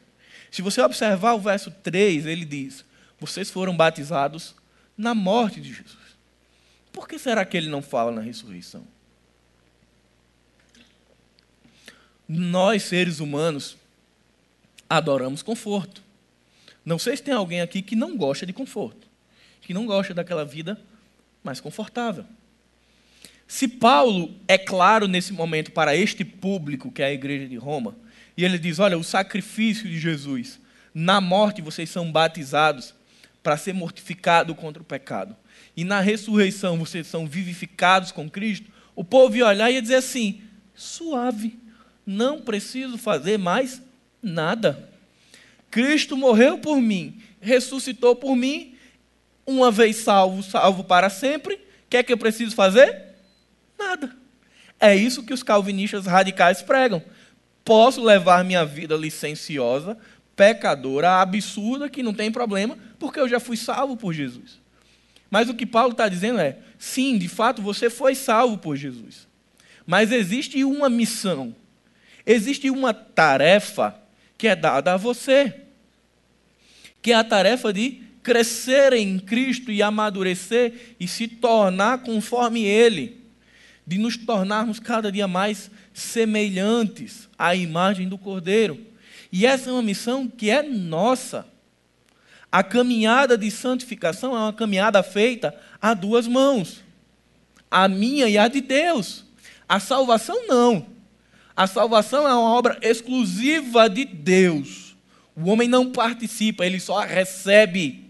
Se você observar o verso 3, ele diz: Vocês foram batizados na morte de Jesus. Por que será que ele não fala na ressurreição? Nós, seres humanos, adoramos conforto. Não sei se tem alguém aqui que não gosta de conforto, que não gosta daquela vida mais confortável. Se Paulo é claro nesse momento para este público, que é a igreja de Roma, e ele diz: Olha, o sacrifício de Jesus, na morte vocês são batizados para ser mortificado contra o pecado, e na ressurreição vocês são vivificados com Cristo. O povo ia olhar e ia dizer assim: suave, não preciso fazer mais nada. Cristo morreu por mim, ressuscitou por mim, uma vez salvo, salvo para sempre. O que é que eu preciso fazer? Nada. É isso que os calvinistas radicais pregam. Posso levar minha vida licenciosa, pecadora, absurda, que não tem problema, porque eu já fui salvo por Jesus. Mas o que Paulo está dizendo é: sim, de fato você foi salvo por Jesus. Mas existe uma missão, existe uma tarefa que é dada a você, que é a tarefa de crescer em Cristo e amadurecer e se tornar conforme Ele de nos tornarmos cada dia mais semelhantes à imagem do Cordeiro. E essa é uma missão que é nossa. A caminhada de santificação é uma caminhada feita a duas mãos, a minha e a de Deus. A salvação não. A salvação é uma obra exclusiva de Deus. O homem não participa, ele só recebe.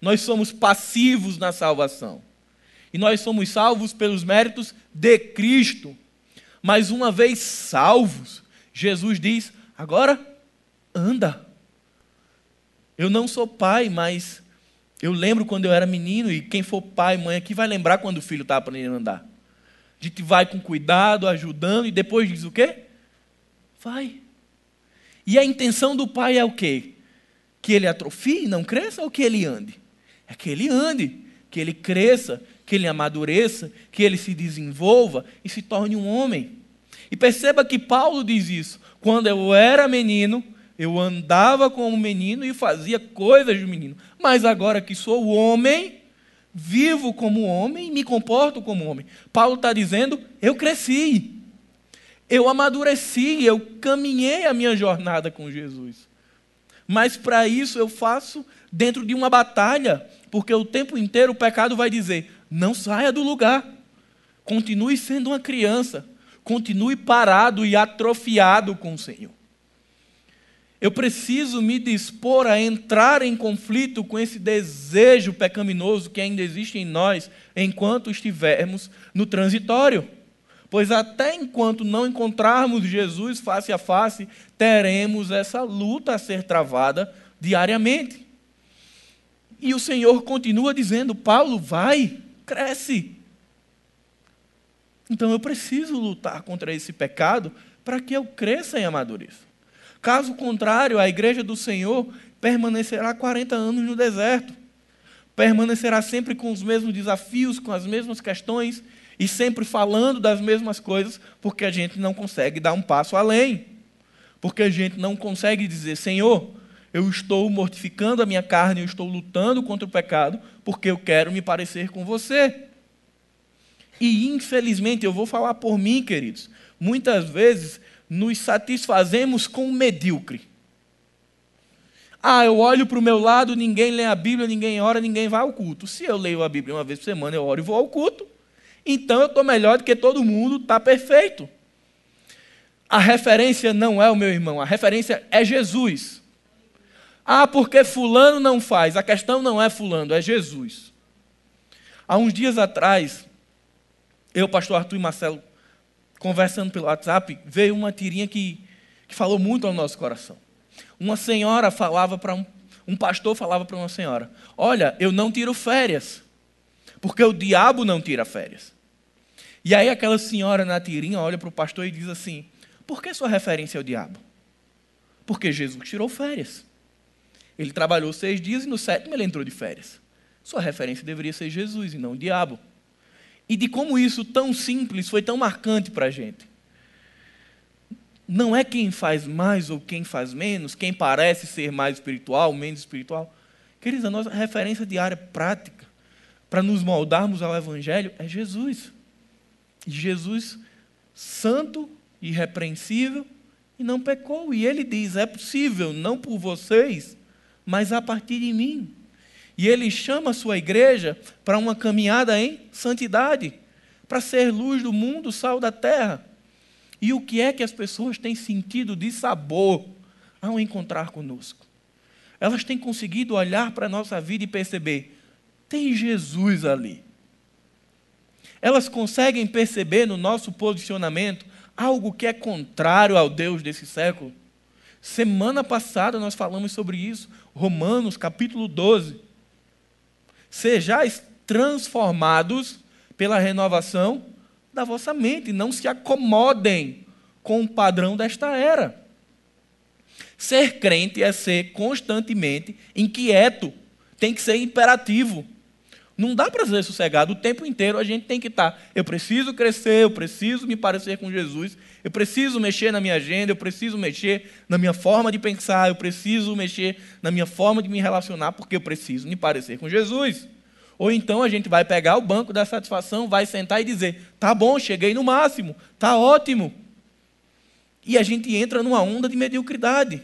Nós somos passivos na salvação. E nós somos salvos pelos méritos de Cristo. Mas uma vez salvos, Jesus diz: agora anda. Eu não sou pai, mas eu lembro quando eu era menino, e quem for pai, mãe aqui vai lembrar quando o filho está aprendendo a andar. A gente vai com cuidado, ajudando, e depois diz o quê? Vai. E a intenção do pai é o quê? Que ele atrofie, não cresça, ou que ele ande? É que ele ande, que ele cresça, que ele amadureça, que ele se desenvolva e se torne um homem. E perceba que Paulo diz isso. Quando eu era menino, eu andava como menino e fazia coisas de menino. Mas agora que sou homem, vivo como homem e me comporto como homem. Paulo está dizendo: eu cresci, eu amadureci, eu caminhei a minha jornada com Jesus. Mas para isso eu faço dentro de uma batalha, porque o tempo inteiro o pecado vai dizer: não saia do lugar. Continue sendo uma criança. Continue parado e atrofiado com o Senhor. Eu preciso me dispor a entrar em conflito com esse desejo pecaminoso que ainda existe em nós enquanto estivermos no transitório. Pois até enquanto não encontrarmos Jesus face a face, teremos essa luta a ser travada diariamente. E o Senhor continua dizendo: Paulo, vai, cresce. Então eu preciso lutar contra esse pecado para que eu cresça e amadureça. Caso contrário, a igreja do Senhor permanecerá 40 anos no deserto. Permanecerá sempre com os mesmos desafios, com as mesmas questões e sempre falando das mesmas coisas, porque a gente não consegue dar um passo além. Porque a gente não consegue dizer, Senhor, eu estou mortificando a minha carne, eu estou lutando contra o pecado, porque eu quero me parecer com você. E infelizmente, eu vou falar por mim, queridos, muitas vezes nos satisfazemos com o medíocre. Ah, eu olho para o meu lado, ninguém lê a Bíblia, ninguém ora, ninguém vai ao culto. Se eu leio a Bíblia uma vez por semana, eu oro e vou ao culto, então eu estou melhor do que todo mundo, está perfeito. A referência não é o meu irmão, a referência é Jesus. Ah, porque Fulano não faz. A questão não é Fulano, é Jesus. Há uns dias atrás, eu, pastor Arthur e Marcelo, conversando pelo WhatsApp, veio uma tirinha que, que falou muito ao nosso coração. Uma senhora falava para um, um pastor falava para uma senhora: Olha, eu não tiro férias, porque o diabo não tira férias. E aí aquela senhora na tirinha olha para o pastor e diz assim: Por que sua referência é o diabo? Porque Jesus tirou férias. Ele trabalhou seis dias e no sétimo ele entrou de férias. Sua referência deveria ser Jesus e não o diabo. E de como isso tão simples foi tão marcante para a gente. não é quem faz mais ou quem faz menos, quem parece ser mais espiritual, menos espiritual. Queridos, a nossa referência diária prática para nos moldarmos ao Evangelho é Jesus. Jesus, santo, irrepreensível, e não pecou. E ele diz: é possível, não por vocês, mas a partir de mim. E ele chama a sua igreja para uma caminhada em santidade, para ser luz do mundo, sal da terra. E o que é que as pessoas têm sentido de sabor ao encontrar conosco? Elas têm conseguido olhar para a nossa vida e perceber: tem Jesus ali. Elas conseguem perceber no nosso posicionamento algo que é contrário ao Deus desse século. Semana passada nós falamos sobre isso, Romanos capítulo 12. Sejais transformados pela renovação da vossa mente, não se acomodem com o padrão desta era. Ser crente é ser constantemente inquieto, tem que ser imperativo. Não dá para ser sossegado. O tempo inteiro a gente tem que estar. Tá, eu preciso crescer, eu preciso me parecer com Jesus, eu preciso mexer na minha agenda, eu preciso mexer na minha forma de pensar, eu preciso mexer na minha forma de me relacionar, porque eu preciso me parecer com Jesus. Ou então a gente vai pegar o banco da satisfação, vai sentar e dizer: tá bom, cheguei no máximo, tá ótimo. E a gente entra numa onda de mediocridade.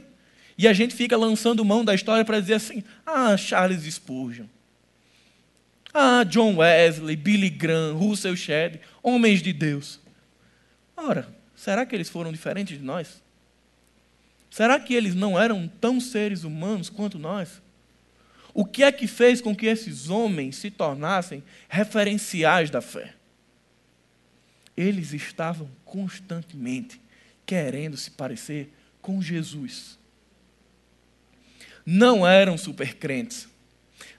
E a gente fica lançando mão da história para dizer assim: ah, Charles Spurgeon. Ah, John Wesley, Billy Graham, Russell Shedd, homens de Deus. Ora, será que eles foram diferentes de nós? Será que eles não eram tão seres humanos quanto nós? O que é que fez com que esses homens se tornassem referenciais da fé? Eles estavam constantemente querendo se parecer com Jesus. Não eram supercrentes,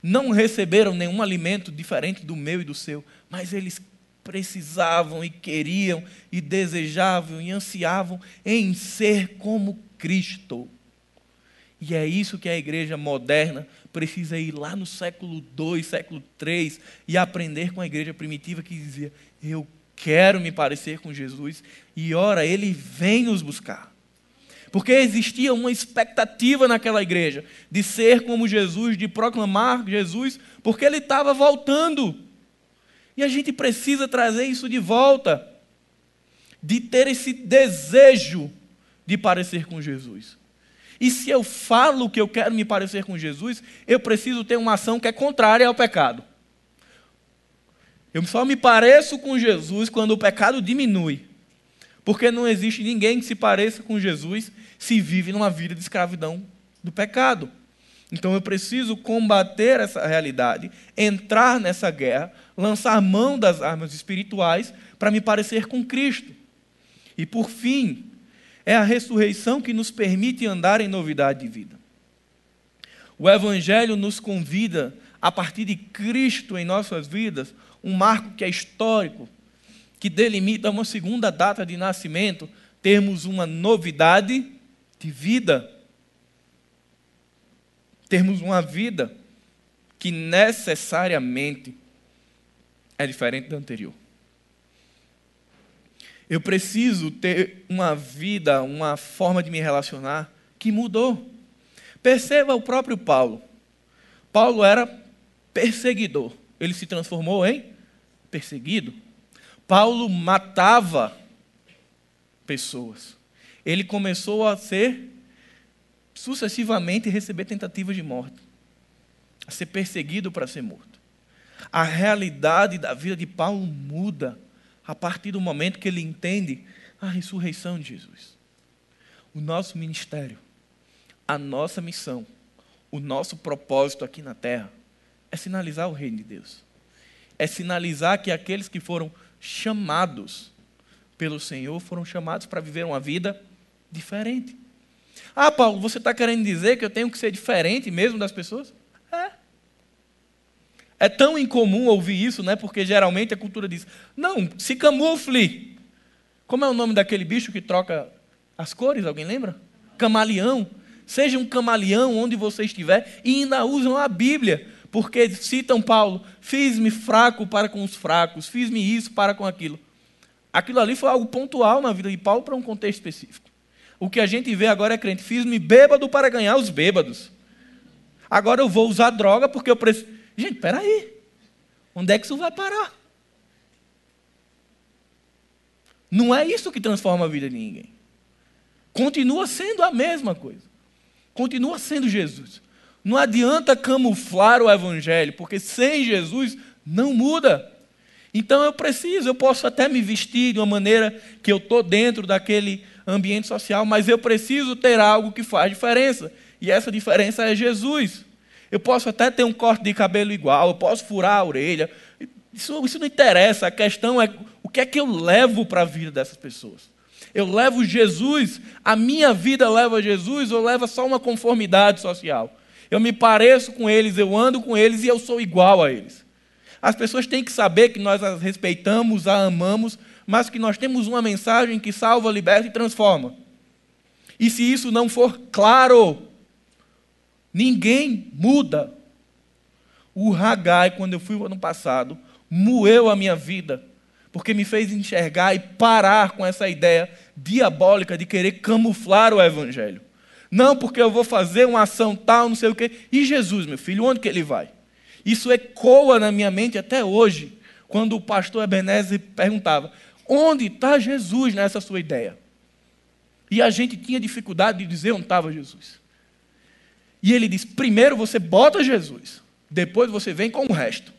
não receberam nenhum alimento diferente do meu e do seu, mas eles precisavam e queriam e desejavam e ansiavam em ser como Cristo. E é isso que a igreja moderna precisa ir lá no século II, século III e aprender com a igreja primitiva que dizia: Eu quero me parecer com Jesus, e ora, ele vem nos buscar. Porque existia uma expectativa naquela igreja de ser como Jesus, de proclamar Jesus, porque ele estava voltando. E a gente precisa trazer isso de volta, de ter esse desejo de parecer com Jesus. E se eu falo que eu quero me parecer com Jesus, eu preciso ter uma ação que é contrária ao pecado. Eu só me pareço com Jesus quando o pecado diminui. Porque não existe ninguém que se pareça com Jesus se vive numa vida de escravidão do pecado. Então eu preciso combater essa realidade, entrar nessa guerra, lançar mão das armas espirituais para me parecer com Cristo. E por fim, é a ressurreição que nos permite andar em novidade de vida. O Evangelho nos convida, a partir de Cristo em nossas vidas, um marco que é histórico, que delimita uma segunda data de nascimento, termos uma novidade de vida. Termos uma vida que necessariamente é diferente da anterior. Eu preciso ter uma vida, uma forma de me relacionar que mudou. Perceba o próprio Paulo. Paulo era perseguidor. Ele se transformou em perseguido. Paulo matava pessoas. Ele começou a ser sucessivamente receber tentativas de morte, a ser perseguido para ser morto. A realidade da vida de Paulo muda a partir do momento que ele entende a ressurreição de Jesus. O nosso ministério, a nossa missão, o nosso propósito aqui na terra é sinalizar o reino de Deus. É sinalizar que aqueles que foram chamados pelo Senhor, foram chamados para viver uma vida diferente. Ah, Paulo, você está querendo dizer que eu tenho que ser diferente mesmo das pessoas? É. É tão incomum ouvir isso, né? Porque geralmente a cultura diz: não, se camufle. Como é o nome daquele bicho que troca as cores? Alguém lembra? Camaleão. Seja um camaleão onde você estiver e ainda usam a Bíblia porque citam Paulo: fiz-me fraco para com os fracos, fiz-me isso para com aquilo. Aquilo ali foi algo pontual na vida de Paulo para um contexto específico. O que a gente vê agora é crente, fiz-me bêbado para ganhar os bêbados. Agora eu vou usar droga porque eu preciso. Gente, peraí. Onde é que isso vai parar? Não é isso que transforma a vida de ninguém. Continua sendo a mesma coisa. Continua sendo Jesus. Não adianta camuflar o evangelho, porque sem Jesus não muda. Então eu preciso, eu posso até me vestir de uma maneira que eu estou dentro daquele ambiente social, mas eu preciso ter algo que faz diferença. E essa diferença é Jesus. Eu posso até ter um corte de cabelo igual, eu posso furar a orelha. Isso, isso não interessa. A questão é o que é que eu levo para a vida dessas pessoas. Eu levo Jesus, a minha vida leva Jesus ou leva só uma conformidade social? Eu me pareço com eles, eu ando com eles e eu sou igual a eles. As pessoas têm que saber que nós as respeitamos, a amamos, mas que nós temos uma mensagem que salva, liberta e transforma. E se isso não for claro, ninguém muda. O Hagai, quando eu fui no ano passado, moeu a minha vida, porque me fez enxergar e parar com essa ideia diabólica de querer camuflar o Evangelho. Não, porque eu vou fazer uma ação tal, não sei o quê. E Jesus, meu filho, onde que ele vai? Isso ecoa na minha mente até hoje, quando o pastor Ebenezer perguntava: onde está Jesus nessa sua ideia? E a gente tinha dificuldade de dizer onde estava Jesus. E ele diz: primeiro você bota Jesus, depois você vem com o resto.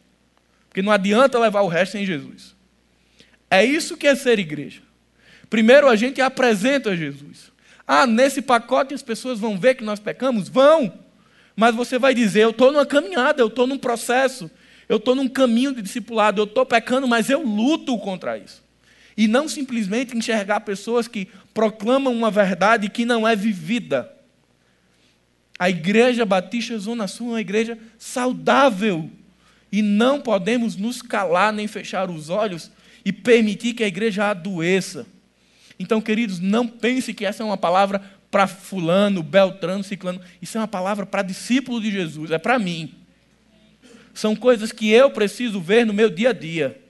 Porque não adianta levar o resto sem Jesus. É isso que é ser igreja. Primeiro a gente apresenta Jesus. Ah, nesse pacote as pessoas vão ver que nós pecamos? Vão. Mas você vai dizer: eu estou numa caminhada, eu estou num processo, eu estou num caminho de discipulado, eu estou pecando, mas eu luto contra isso. E não simplesmente enxergar pessoas que proclamam uma verdade que não é vivida. A Igreja Batista Zona Sul é uma igreja saudável. E não podemos nos calar nem fechar os olhos e permitir que a igreja adoeça. Então, queridos, não pense que essa é uma palavra para fulano, beltrano, ciclano. Isso é uma palavra para discípulo de Jesus, é para mim. São coisas que eu preciso ver no meu dia a dia.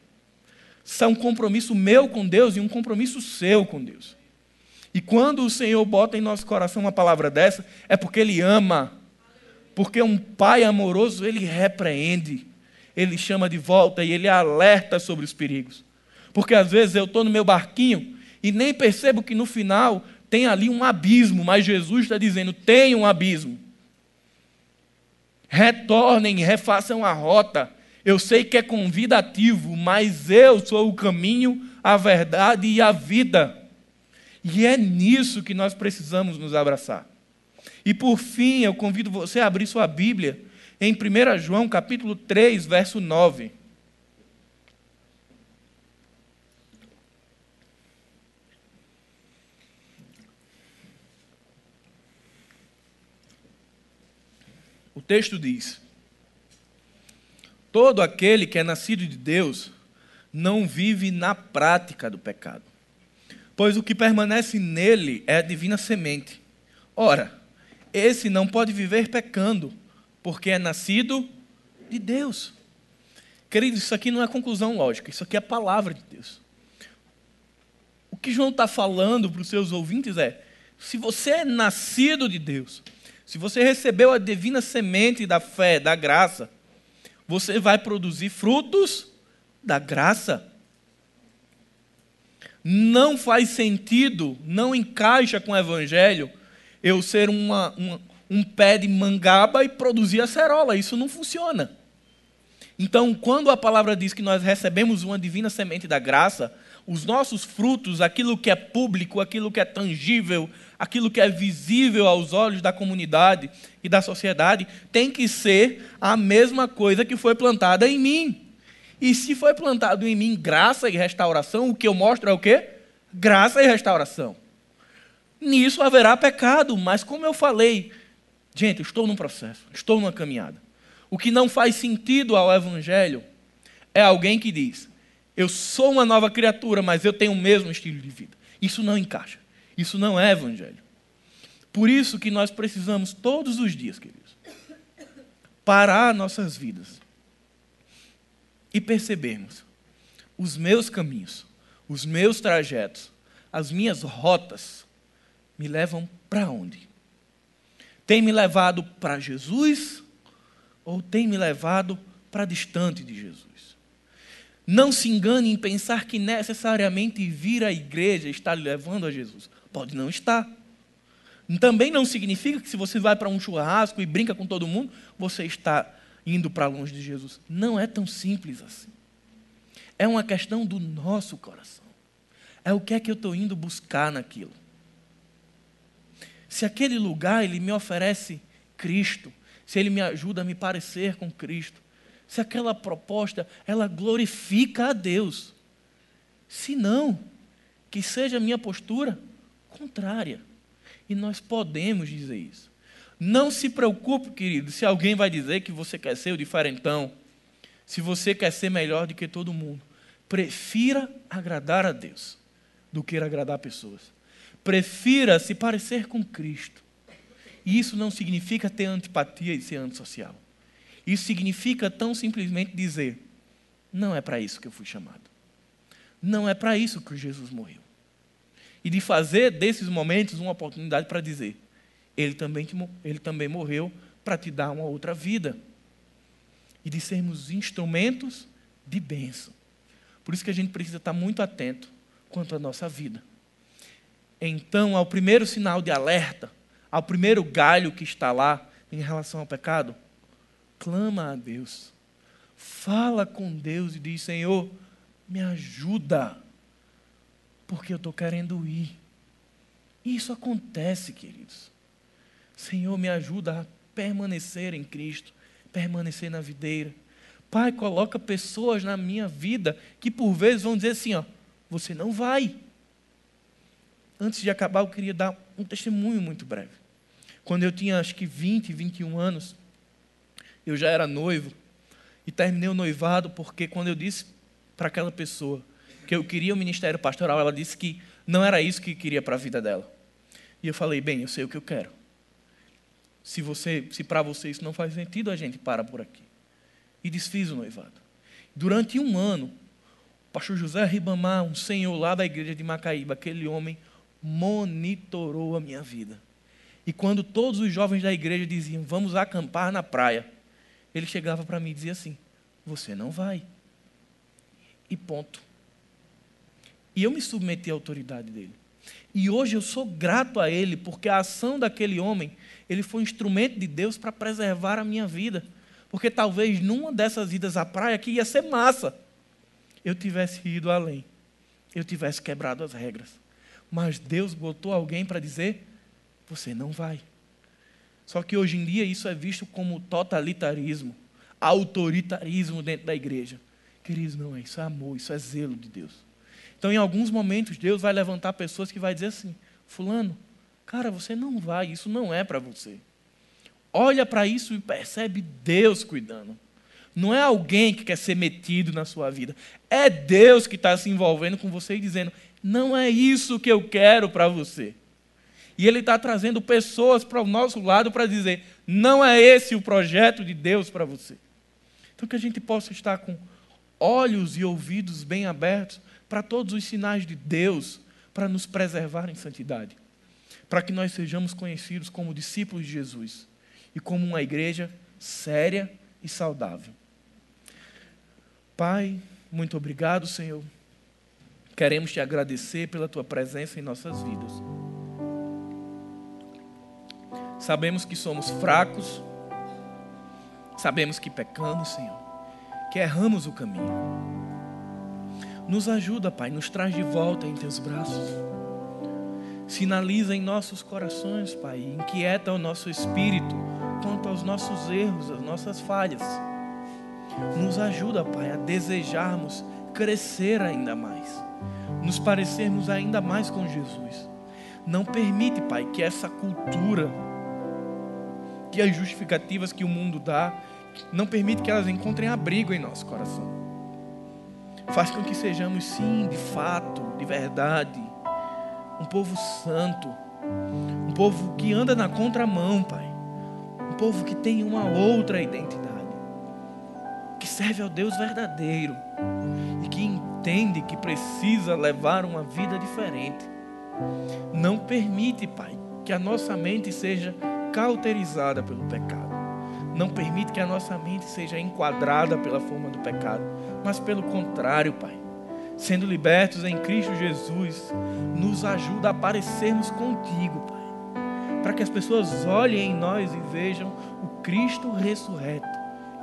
São um compromisso meu com Deus e um compromisso seu com Deus. E quando o Senhor bota em nosso coração uma palavra dessa, é porque Ele ama. Porque um pai amoroso, ele repreende, ele chama de volta e ele alerta sobre os perigos. Porque às vezes eu estou no meu barquinho e nem percebo que no final tem ali um abismo, mas Jesus está dizendo: tem um abismo. Retornem, refaçam a rota. Eu sei que é convidativo, mas eu sou o caminho, a verdade e a vida. E é nisso que nós precisamos nos abraçar. E por fim, eu convido você a abrir sua Bíblia em 1 João capítulo 3, verso 9. O texto diz: Todo aquele que é nascido de Deus não vive na prática do pecado, pois o que permanece nele é a divina semente. Ora, esse não pode viver pecando, porque é nascido de Deus. Queridos, isso aqui não é conclusão lógica, isso aqui é a palavra de Deus. O que João está falando para os seus ouvintes é: se você é nascido de Deus, se você recebeu a divina semente da fé, da graça, você vai produzir frutos da graça. Não faz sentido, não encaixa com o Evangelho eu ser uma, uma, um pé de mangaba e produzir acerola. Isso não funciona. Então, quando a palavra diz que nós recebemos uma divina semente da graça, os nossos frutos, aquilo que é público, aquilo que é tangível, aquilo que é visível aos olhos da comunidade e da sociedade, tem que ser a mesma coisa que foi plantada em mim. E se foi plantado em mim graça e restauração, o que eu mostro é o quê? Graça e restauração. Nisso haverá pecado, mas como eu falei, gente, estou num processo, estou numa caminhada. O que não faz sentido ao Evangelho é alguém que diz: eu sou uma nova criatura, mas eu tenho o mesmo estilo de vida. Isso não encaixa. Isso não é evangelho. Por isso que nós precisamos todos os dias, queridos, parar nossas vidas e percebermos os meus caminhos, os meus trajetos, as minhas rotas me levam para onde? Tem me levado para Jesus ou tem me levado para distante de Jesus? Não se engane em pensar que necessariamente vir à igreja está lhe levando a Jesus. Pode não estar. Também não significa que se você vai para um churrasco e brinca com todo mundo, você está indo para longe de Jesus. Não é tão simples assim. É uma questão do nosso coração. É o que é que eu estou indo buscar naquilo. Se aquele lugar ele me oferece Cristo, se ele me ajuda a me parecer com Cristo, se aquela proposta ela glorifica a Deus. Se não, que seja a minha postura contrária. E nós podemos dizer isso. Não se preocupe, querido, se alguém vai dizer que você quer ser o diferentão, se você quer ser melhor do que todo mundo. Prefira agradar a Deus do que agradar pessoas. Prefira se parecer com Cristo. E isso não significa ter antipatia e ser antissocial. Isso significa tão simplesmente dizer: não é para isso que eu fui chamado. Não é para isso que Jesus morreu. E de fazer desses momentos uma oportunidade para dizer: ele também, ele também morreu para te dar uma outra vida. E de sermos instrumentos de bênção. Por isso que a gente precisa estar muito atento quanto à nossa vida. Então, ao primeiro sinal de alerta, ao primeiro galho que está lá em relação ao pecado, clama a Deus. Fala com Deus e diz: Senhor, me ajuda, porque eu estou querendo ir. E isso acontece, queridos. Senhor, me ajuda a permanecer em Cristo, permanecer na videira. Pai, coloca pessoas na minha vida que por vezes vão dizer assim, ó, você não vai. Antes de acabar, eu queria dar um testemunho muito breve. Quando eu tinha acho que 20, 21 anos, eu já era noivo e terminei o noivado porque quando eu disse para aquela pessoa que eu queria o ministério pastoral, ela disse que não era isso que queria para a vida dela. E eu falei, bem, eu sei o que eu quero. Se você, se para você isso não faz sentido, a gente para por aqui. E desfiz o noivado. Durante um ano, o pastor José Ribamar, um senhor lá da igreja de Macaíba, aquele homem monitorou a minha vida. E quando todos os jovens da igreja diziam, vamos acampar na praia, ele chegava para mim e dizia assim: Você não vai. E ponto. E eu me submeti à autoridade dele. E hoje eu sou grato a ele, porque a ação daquele homem ele foi um instrumento de Deus para preservar a minha vida. Porque talvez numa dessas idas à praia, que ia ser massa, eu tivesse ido além, eu tivesse quebrado as regras. Mas Deus botou alguém para dizer: você não vai. Só que hoje em dia isso é visto como totalitarismo, autoritarismo dentro da igreja. Queridos, não é isso, é amor, isso é zelo de Deus. Então, em alguns momentos, Deus vai levantar pessoas que vai dizer assim: Fulano, Cara, você não vai, isso não é para você. Olha para isso e percebe Deus cuidando. Não é alguém que quer ser metido na sua vida. É Deus que está se envolvendo com você e dizendo: não é isso que eu quero para você. E Ele está trazendo pessoas para o nosso lado para dizer: não é esse o projeto de Deus para você. Então, que a gente possa estar com olhos e ouvidos bem abertos para todos os sinais de Deus para nos preservar em santidade para que nós sejamos conhecidos como discípulos de Jesus e como uma igreja séria e saudável. Pai, muito obrigado, Senhor. Queremos te agradecer pela tua presença em nossas vidas. Sabemos que somos fracos, sabemos que pecamos, Senhor, que erramos o caminho. Nos ajuda, Pai, nos traz de volta em teus braços sinaliza em nossos corações, Pai, inquieta o nosso espírito quanto aos nossos erros, às nossas falhas. Nos ajuda, Pai, a desejarmos crescer ainda mais, nos parecermos ainda mais com Jesus. Não permite, Pai, que essa cultura, que as justificativas que o mundo dá, não permite que elas encontrem abrigo em nosso coração. Faz com que sejamos, sim, de fato, de verdade, um povo santo, um povo que anda na contramão, Pai, um povo que tem uma outra identidade, que serve ao Deus verdadeiro e que entende que precisa levar uma vida diferente. Não permite, Pai, que a nossa mente seja cauterizada pelo pecado. Não permite que a nossa mente seja enquadrada pela forma do pecado, mas pelo contrário, Pai. Sendo libertos em Cristo Jesus, nos ajuda a parecermos contigo, Pai. Para que as pessoas olhem em nós e vejam o Cristo ressurreto,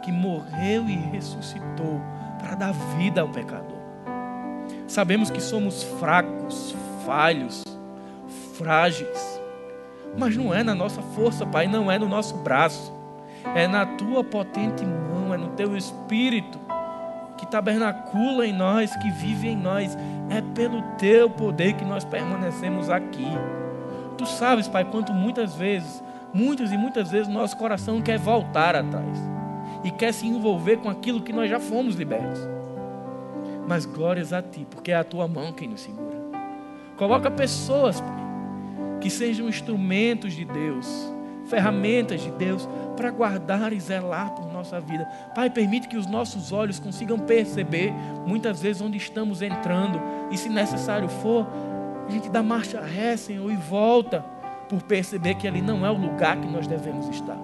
que morreu e ressuscitou para dar vida ao pecador. Sabemos que somos fracos, falhos, frágeis, mas não é na nossa força, Pai, não é no nosso braço, é na tua potente mão, é no teu espírito que tabernacula em nós, que vive em nós, é pelo teu poder que nós permanecemos aqui. Tu sabes, Pai, quanto muitas vezes, muitas e muitas vezes, nosso coração quer voltar atrás e quer se envolver com aquilo que nós já fomos libertos. Mas glórias a Ti, porque é a Tua mão quem nos segura. Coloca pessoas, Pai, que sejam instrumentos de Deus, ferramentas de Deus para guardar e zelar por nossa vida. Pai, permite que os nossos olhos consigam perceber muitas vezes onde estamos entrando e, se necessário for, a gente dá marcha ré, Senhor, e volta por perceber que ali não é o lugar que nós devemos estar.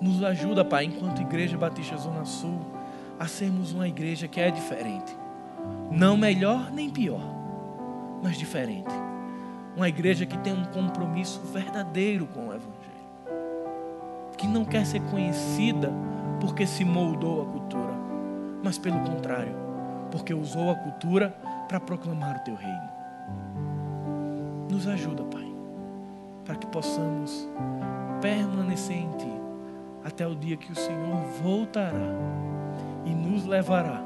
Nos ajuda, Pai, enquanto Igreja Batista Zona Sul, a sermos uma igreja que é diferente. Não melhor nem pior, mas diferente. Uma igreja que tem um compromisso verdadeiro com o Evangelho. Que não quer ser conhecida porque se moldou a cultura, mas pelo contrário, porque usou a cultura para proclamar o teu reino. Nos ajuda, Pai, para que possamos permanecer em Ti até o dia que o Senhor voltará e nos levará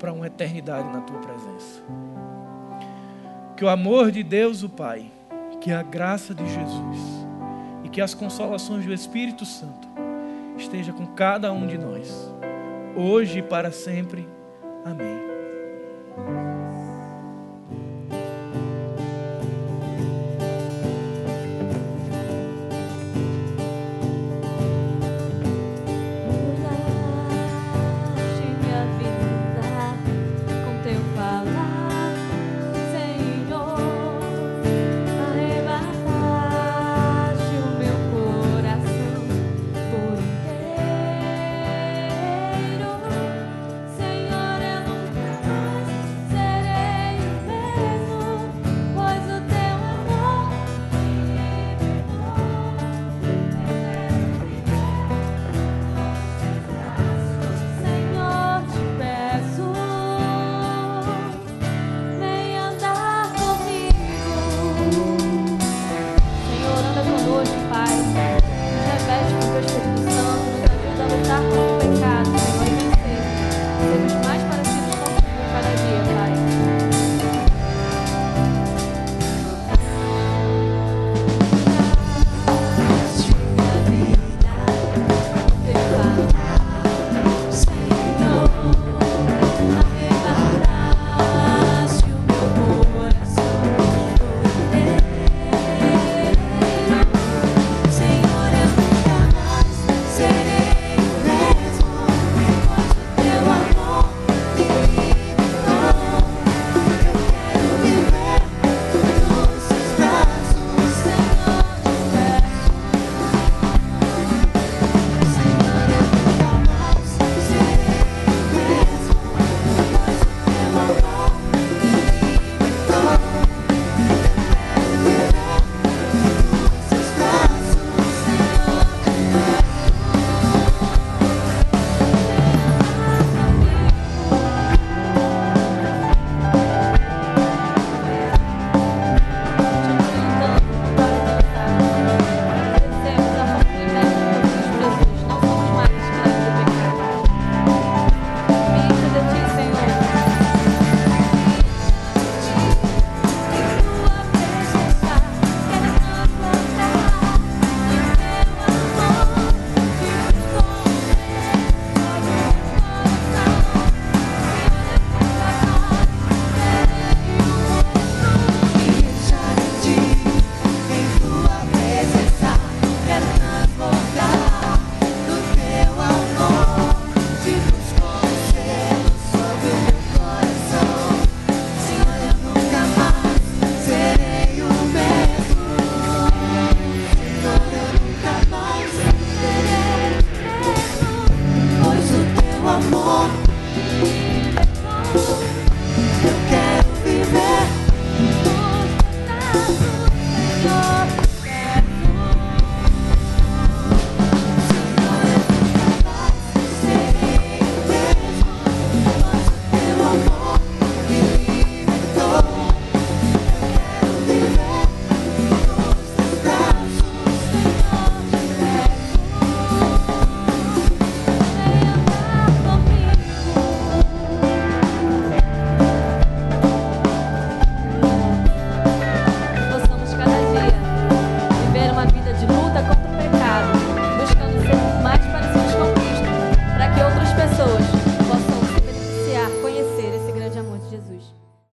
para uma eternidade na Tua presença. Que o amor de Deus, o Pai, que a graça de Jesus que as consolações do Espírito Santo esteja com cada um de nós, hoje e para sempre. Amém.